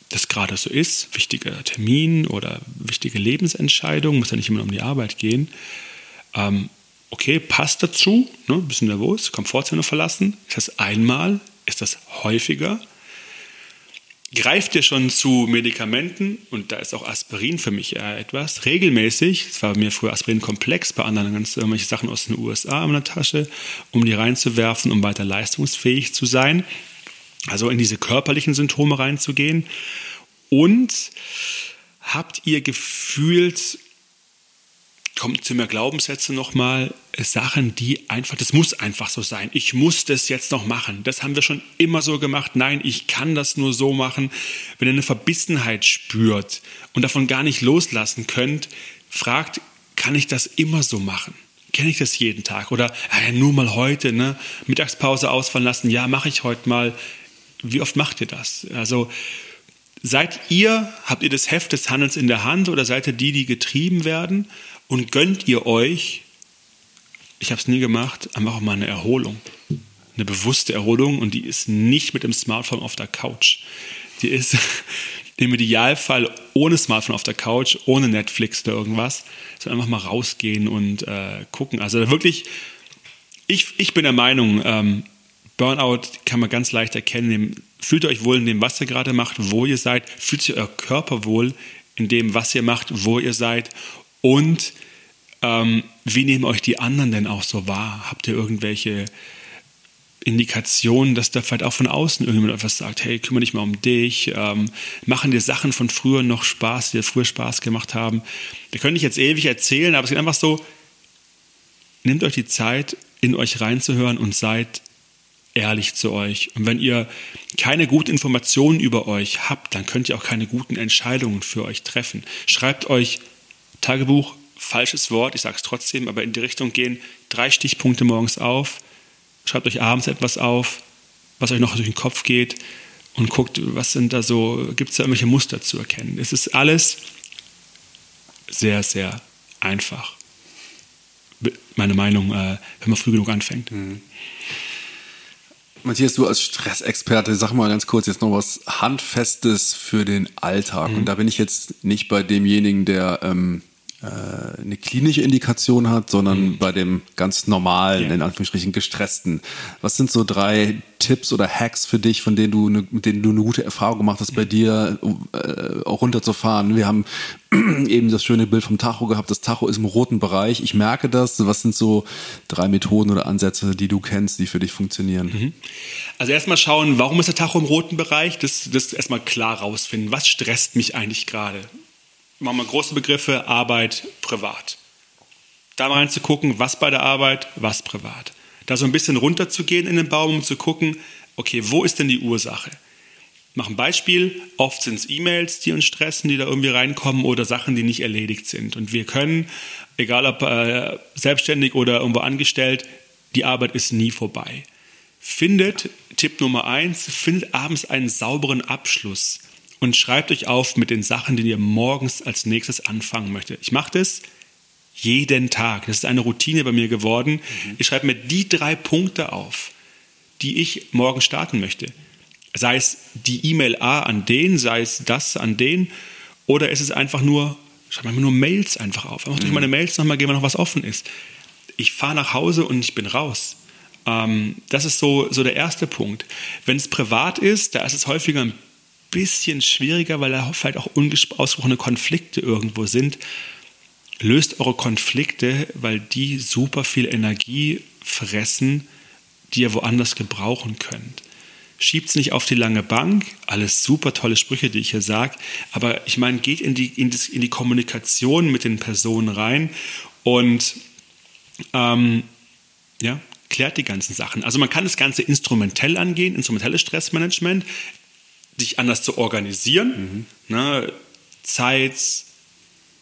das gerade so ist, wichtiger Termin oder wichtige Lebensentscheidung, muss ja nicht immer um die Arbeit gehen. Ähm, okay, passt dazu, ne, bisschen nervös, Komfortzone verlassen. Ist das einmal? Ist das häufiger? Greift ihr schon zu Medikamenten, und da ist auch Aspirin für mich eher etwas, regelmäßig, es war mir früher Aspirin komplex, bei anderen ganz irgendwelche Sachen aus den USA in der Tasche, um die reinzuwerfen, um weiter leistungsfähig zu sein also in diese körperlichen Symptome reinzugehen. Und habt ihr gefühlt, kommt zu mir Glaubenssätze nochmal, Sachen, die einfach, das muss einfach so sein. Ich muss das jetzt noch machen. Das haben wir schon immer so gemacht. Nein, ich kann das nur so machen. Wenn ihr eine Verbissenheit spürt und davon gar nicht loslassen könnt, fragt, kann ich das immer so machen? Kenne ich das jeden Tag? Oder ja, nur mal heute, ne? Mittagspause ausfallen lassen, ja, mache ich heute mal wie oft macht ihr das? Also seid ihr, habt ihr das Heft des Handelns in der Hand oder seid ihr die, die getrieben werden? Und gönnt ihr euch, ich habe es nie gemacht, einfach mal eine Erholung. Eine bewusste Erholung und die ist nicht mit dem Smartphone auf der Couch. Die ist im Idealfall ohne Smartphone auf der Couch, ohne Netflix oder irgendwas, sondern einfach mal rausgehen und äh, gucken. Also wirklich, ich, ich bin der Meinung, ähm, Burnout kann man ganz leicht erkennen. Fühlt ihr euch wohl in dem, was ihr gerade macht, wo ihr seid? Fühlt sich euer Körper wohl in dem, was ihr macht, wo ihr seid? Und ähm, wie nehmen euch die anderen denn auch so wahr? Habt ihr irgendwelche Indikationen, dass da vielleicht auch von außen irgendjemand etwas sagt, hey, kümmere dich mal um dich, ähm, machen dir Sachen von früher noch Spaß, die dir früher Spaß gemacht haben. Wir können nicht jetzt ewig erzählen, aber es ist einfach so, nehmt euch die Zeit, in euch reinzuhören und seid ehrlich zu euch. Und wenn ihr keine guten Informationen über euch habt, dann könnt ihr auch keine guten Entscheidungen für euch treffen. Schreibt euch Tagebuch, falsches Wort, ich sage es trotzdem, aber in die Richtung gehen, drei Stichpunkte morgens auf, schreibt euch abends etwas auf, was euch noch durch den Kopf geht und guckt, was sind da so, gibt es da irgendwelche Muster zu erkennen. Es ist alles sehr, sehr einfach. Meine Meinung, äh, wenn man früh genug anfängt. Mhm. Matthias, du als Stressexperte, sag mal ganz kurz jetzt noch was Handfestes für den Alltag. Mhm. Und da bin ich jetzt nicht bei demjenigen, der ähm, äh, eine klinische Indikation hat, sondern mhm. bei dem ganz normalen, ja. in Anführungsstrichen gestressten. Was sind so drei Tipps oder Hacks für dich, von denen du, ne, mit denen du eine gute Erfahrung gemacht hast, bei dir äh, auch runterzufahren? Wir haben eben das schöne Bild vom Tacho gehabt. Das Tacho ist im roten Bereich. Ich merke das. Was sind so drei Methoden oder Ansätze, die du kennst, die für dich funktionieren? Mhm. Also erstmal schauen, warum ist der Tacho im roten Bereich? Das, das erstmal klar rausfinden. Was stresst mich eigentlich gerade? Machen wir große Begriffe, Arbeit, privat. Da mal reinzugucken, was bei der Arbeit, was privat. Da so ein bisschen runterzugehen in den Baum, um zu gucken, okay, wo ist denn die Ursache? Mach ein Beispiel, oft sind es E-Mails, die uns stressen, die da irgendwie reinkommen oder Sachen, die nicht erledigt sind. Und wir können, egal ob äh, selbstständig oder irgendwo angestellt, die Arbeit ist nie vorbei. Findet, Tipp Nummer eins, findet abends einen sauberen Abschluss und schreibt euch auf mit den Sachen, die ihr morgens als nächstes anfangen möchtet. Ich mache das jeden Tag. Das ist eine Routine bei mir geworden. Mhm. Ich schreibe mir die drei Punkte auf, die ich morgen starten möchte. Sei es die E-Mail A an den, sei es das an den, oder ist es einfach nur, schreibe mir nur Mails einfach auf. Einfach mhm. durch meine Mails nochmal gehen, wenn noch was offen ist. Ich fahre nach Hause und ich bin raus. Ähm, das ist so, so der erste Punkt. Wenn es privat ist, da ist es häufiger ein bisschen schwieriger, weil da vielleicht auch ausgesprochene Konflikte irgendwo sind. Löst eure Konflikte, weil die super viel Energie fressen, die ihr woanders gebrauchen könnt. Schiebt es nicht auf die lange Bank, alles super tolle Sprüche, die ich hier sage, aber ich meine, geht in die, in, das, in die Kommunikation mit den Personen rein und ähm, ja, klärt die ganzen Sachen. Also man kann das Ganze instrumentell angehen, instrumentelles Stressmanagement dich anders zu organisieren, mhm. ne, Zeit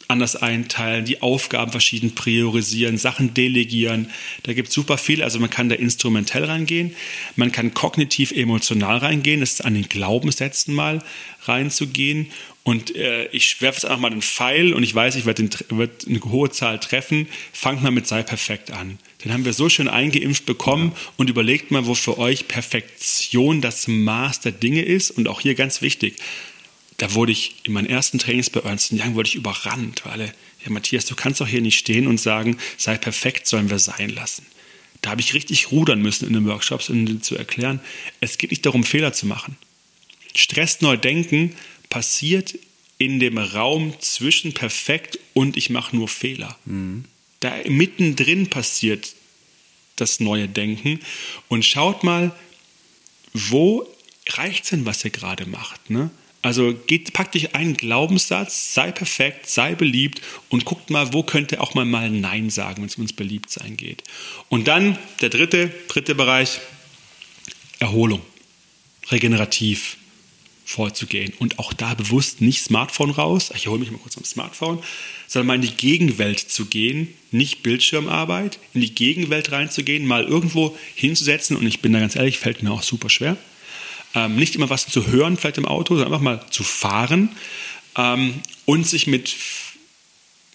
anders einteilen, die Aufgaben verschieden priorisieren, Sachen delegieren. Da gibt es super viel. Also man kann da instrumentell reingehen, man kann kognitiv emotional reingehen, das ist an den Glaubenssätzen mal reinzugehen. Und äh, ich werfe jetzt einfach mal den Pfeil und ich weiß, ich werde werd eine hohe Zahl treffen. Fangt mal mit sei perfekt an. Den haben wir so schön eingeimpft bekommen ja. und überlegt mal, wo für euch Perfektion das Maß der Dinge ist. Und auch hier ganz wichtig, da wurde ich in meinen ersten Trainings bei Ernst Young wurde ich überrannt, weil alle, ja Matthias, du kannst doch hier nicht stehen und sagen, sei perfekt, sollen wir sein lassen. Da habe ich richtig rudern müssen in den Workshops, um zu erklären, es geht nicht darum, Fehler zu machen. Stress neu denken passiert in dem Raum zwischen perfekt und ich mache nur Fehler. Mhm. Da mittendrin passiert das neue Denken. Und schaut mal, wo reicht denn, was ihr gerade macht? Ne? Also geht, packt euch einen Glaubenssatz, sei perfekt, sei beliebt und guckt mal, wo könnte auch mal mal Nein sagen, wenn es ums Beliebtsein geht. Und dann der dritte, dritte Bereich, Erholung, regenerativ vorzugehen. Und auch da bewusst nicht Smartphone raus, ich hole mich mal kurz am Smartphone, sondern mal in die Gegenwelt zu gehen, nicht Bildschirmarbeit, in die Gegenwelt reinzugehen, mal irgendwo hinzusetzen. Und ich bin da ganz ehrlich, fällt mir auch super schwer. Ähm, nicht immer was zu hören, vielleicht im Auto, sondern einfach mal zu fahren ähm, und sich mit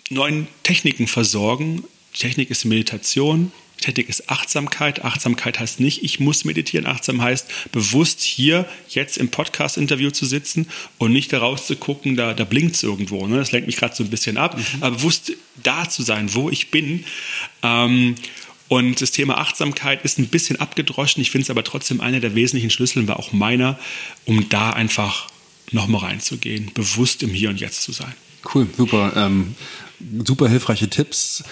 neuen Techniken versorgen. Die Technik ist Meditation, Technik ist Achtsamkeit. Achtsamkeit heißt nicht, ich muss meditieren. Achtsam heißt, bewusst hier jetzt im Podcast-Interview zu sitzen und nicht daraus zu gucken, da, da blinkt es irgendwo. Ne? Das lenkt mich gerade so ein bisschen ab. Mhm. Aber bewusst da zu sein, wo ich bin. Ähm, und das Thema Achtsamkeit ist ein bisschen abgedroschen. Ich finde es aber trotzdem einer der wesentlichen Schlüssel, war auch meiner, um da einfach nochmal reinzugehen, bewusst im Hier und Jetzt zu sein. Cool, super. Ähm, super hilfreiche Tipps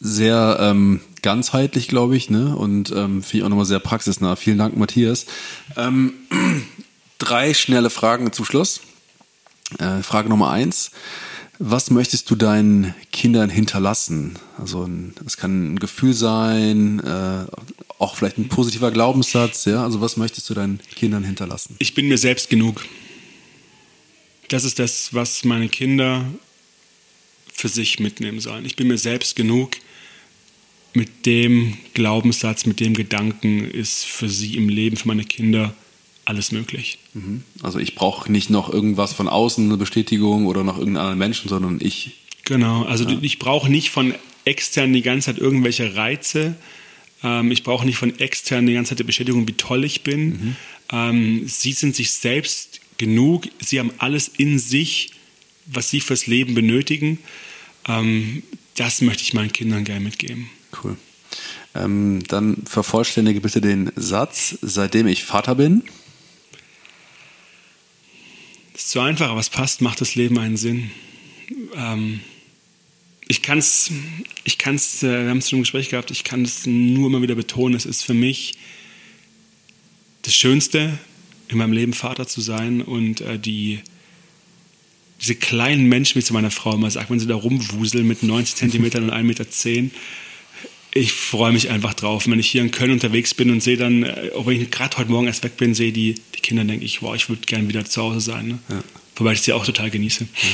sehr ähm, ganzheitlich, glaube ich, ne? Und ähm, finde ich auch nochmal sehr praxisnah. Vielen Dank, Matthias. Ähm, drei schnelle Fragen zum Schluss. Äh, Frage Nummer eins. Was möchtest du deinen Kindern hinterlassen? Also es kann ein Gefühl sein, äh, auch vielleicht ein positiver Glaubenssatz, ja? Also was möchtest du deinen Kindern hinterlassen? Ich bin mir selbst genug. Das ist das, was meine Kinder für sich mitnehmen sollen. Ich bin mir selbst genug mit dem Glaubenssatz, mit dem Gedanken ist für sie im Leben, für meine Kinder alles möglich. Mhm. Also ich brauche nicht noch irgendwas von außen, eine Bestätigung oder noch irgendeinen anderen Menschen, sondern ich. Genau, also ja. ich brauche nicht von extern die ganze Zeit irgendwelche Reize. Ähm, ich brauche nicht von extern die ganze Zeit die Bestätigung, wie toll ich bin. Mhm. Ähm, sie sind sich selbst genug. Sie haben alles in sich, was sie fürs Leben benötigen. Ähm, das möchte ich meinen Kindern gerne mitgeben. Cool. Ähm, dann vervollständige bitte den Satz, seitdem ich Vater bin. Das ist zu einfach, aber es passt, macht das Leben einen Sinn. Ähm, ich kann es, ich kann's, äh, wir haben es schon im Gespräch gehabt, ich kann es nur immer wieder betonen, es ist für mich das Schönste, in meinem Leben Vater zu sein und äh, die, diese kleinen Menschen, wie zu meiner Frau immer sagt, wenn sie da rumwuseln mit 90 Zentimetern und 1,10 Meter, ich freue mich einfach drauf. Wenn ich hier in Köln unterwegs bin und sehe dann, äh, ob ich gerade heute Morgen erst weg bin, sehe die, die Kinder, denke ich, wow, ich würde gerne wieder zu Hause sein. Ne? Ja. Wobei ich sie auch total genieße. Ja.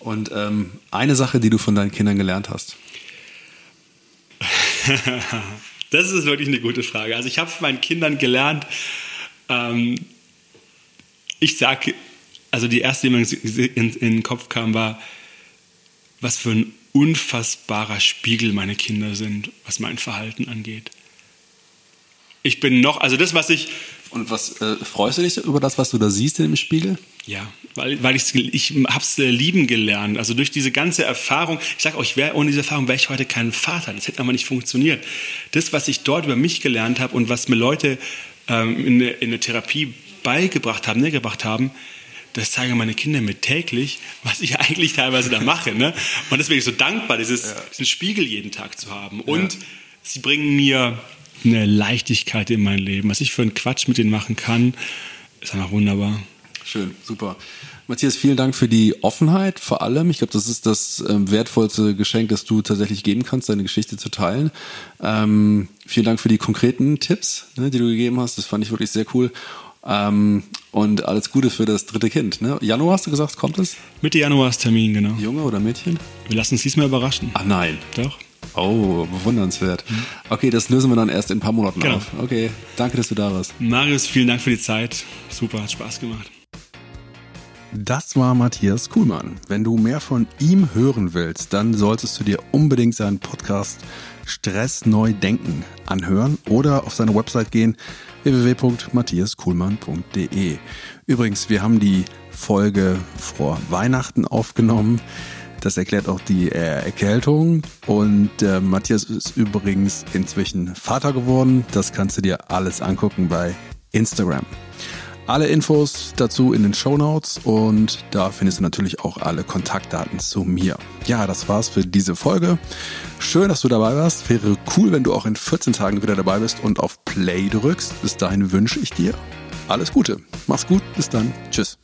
Und ähm, eine Sache, die du von deinen Kindern gelernt hast? das ist wirklich eine gute Frage. Also ich habe von meinen Kindern gelernt, ähm, ich sage, also die erste, die mir in, in, in den Kopf kam, war, was für ein unfassbarer Spiegel meine Kinder sind, was mein Verhalten angeht. Ich bin noch, also das, was ich. Und was äh, freust du dich über das, was du da siehst im Spiegel? Ja, weil, weil ich ich hab's äh, lieben gelernt. Also durch diese ganze Erfahrung, ich sage auch, ich wäre ohne diese Erfahrung wäre ich heute kein Vater. Das hätte aber nicht funktioniert. Das, was ich dort über mich gelernt habe und was mir Leute ähm, in, in der Therapie beigebracht haben, nähergebracht haben, das zeigen meine Kinder mir täglich, was ich eigentlich teilweise da mache. Ne? Und deswegen so dankbar, dieses, ja. diesen Spiegel jeden Tag zu haben. Und ja. sie bringen mir eine Leichtigkeit in mein Leben. Was ich für einen Quatsch mit denen machen kann, ist einfach wunderbar. Schön, super. Matthias, vielen Dank für die Offenheit vor allem. Ich glaube, das ist das ähm, wertvollste Geschenk, das du tatsächlich geben kannst, deine Geschichte zu teilen. Ähm, vielen Dank für die konkreten Tipps, ne, die du gegeben hast. Das fand ich wirklich sehr cool. Ähm, Und alles Gute für das dritte Kind. Ne? Januar hast du gesagt, kommt es? Mitte Januar ist Termin, genau. Junge oder Mädchen? Wir lassen uns diesmal überraschen. Ach nein. Doch. Oh, bewundernswert. Okay, das lösen wir dann erst in ein paar Monaten Genau. auf. Okay, danke, dass du da warst. Marius, vielen Dank für die Zeit. Super, hat Spaß gemacht. Das war Matthias Kuhlmann. Wenn du mehr von ihm hören willst, dann solltest du dir unbedingt seinen Podcast Stress neu denken anhören oder auf seine Website gehen www.matthiaskuhlmann.de. Übrigens, wir haben die Folge vor Weihnachten aufgenommen. Das erklärt auch die äh, Erkältung. Und äh, Matthias ist übrigens inzwischen Vater geworden. Das kannst du dir alles angucken bei Instagram. Alle Infos dazu in den Show Notes und da findest du natürlich auch alle Kontaktdaten zu mir. Ja, das war's für diese Folge. Schön, dass du dabei warst. Wäre cool, wenn du auch in 14 Tagen wieder dabei bist und auf Play drückst. Bis dahin wünsche ich dir alles Gute. Mach's gut. Bis dann. Tschüss.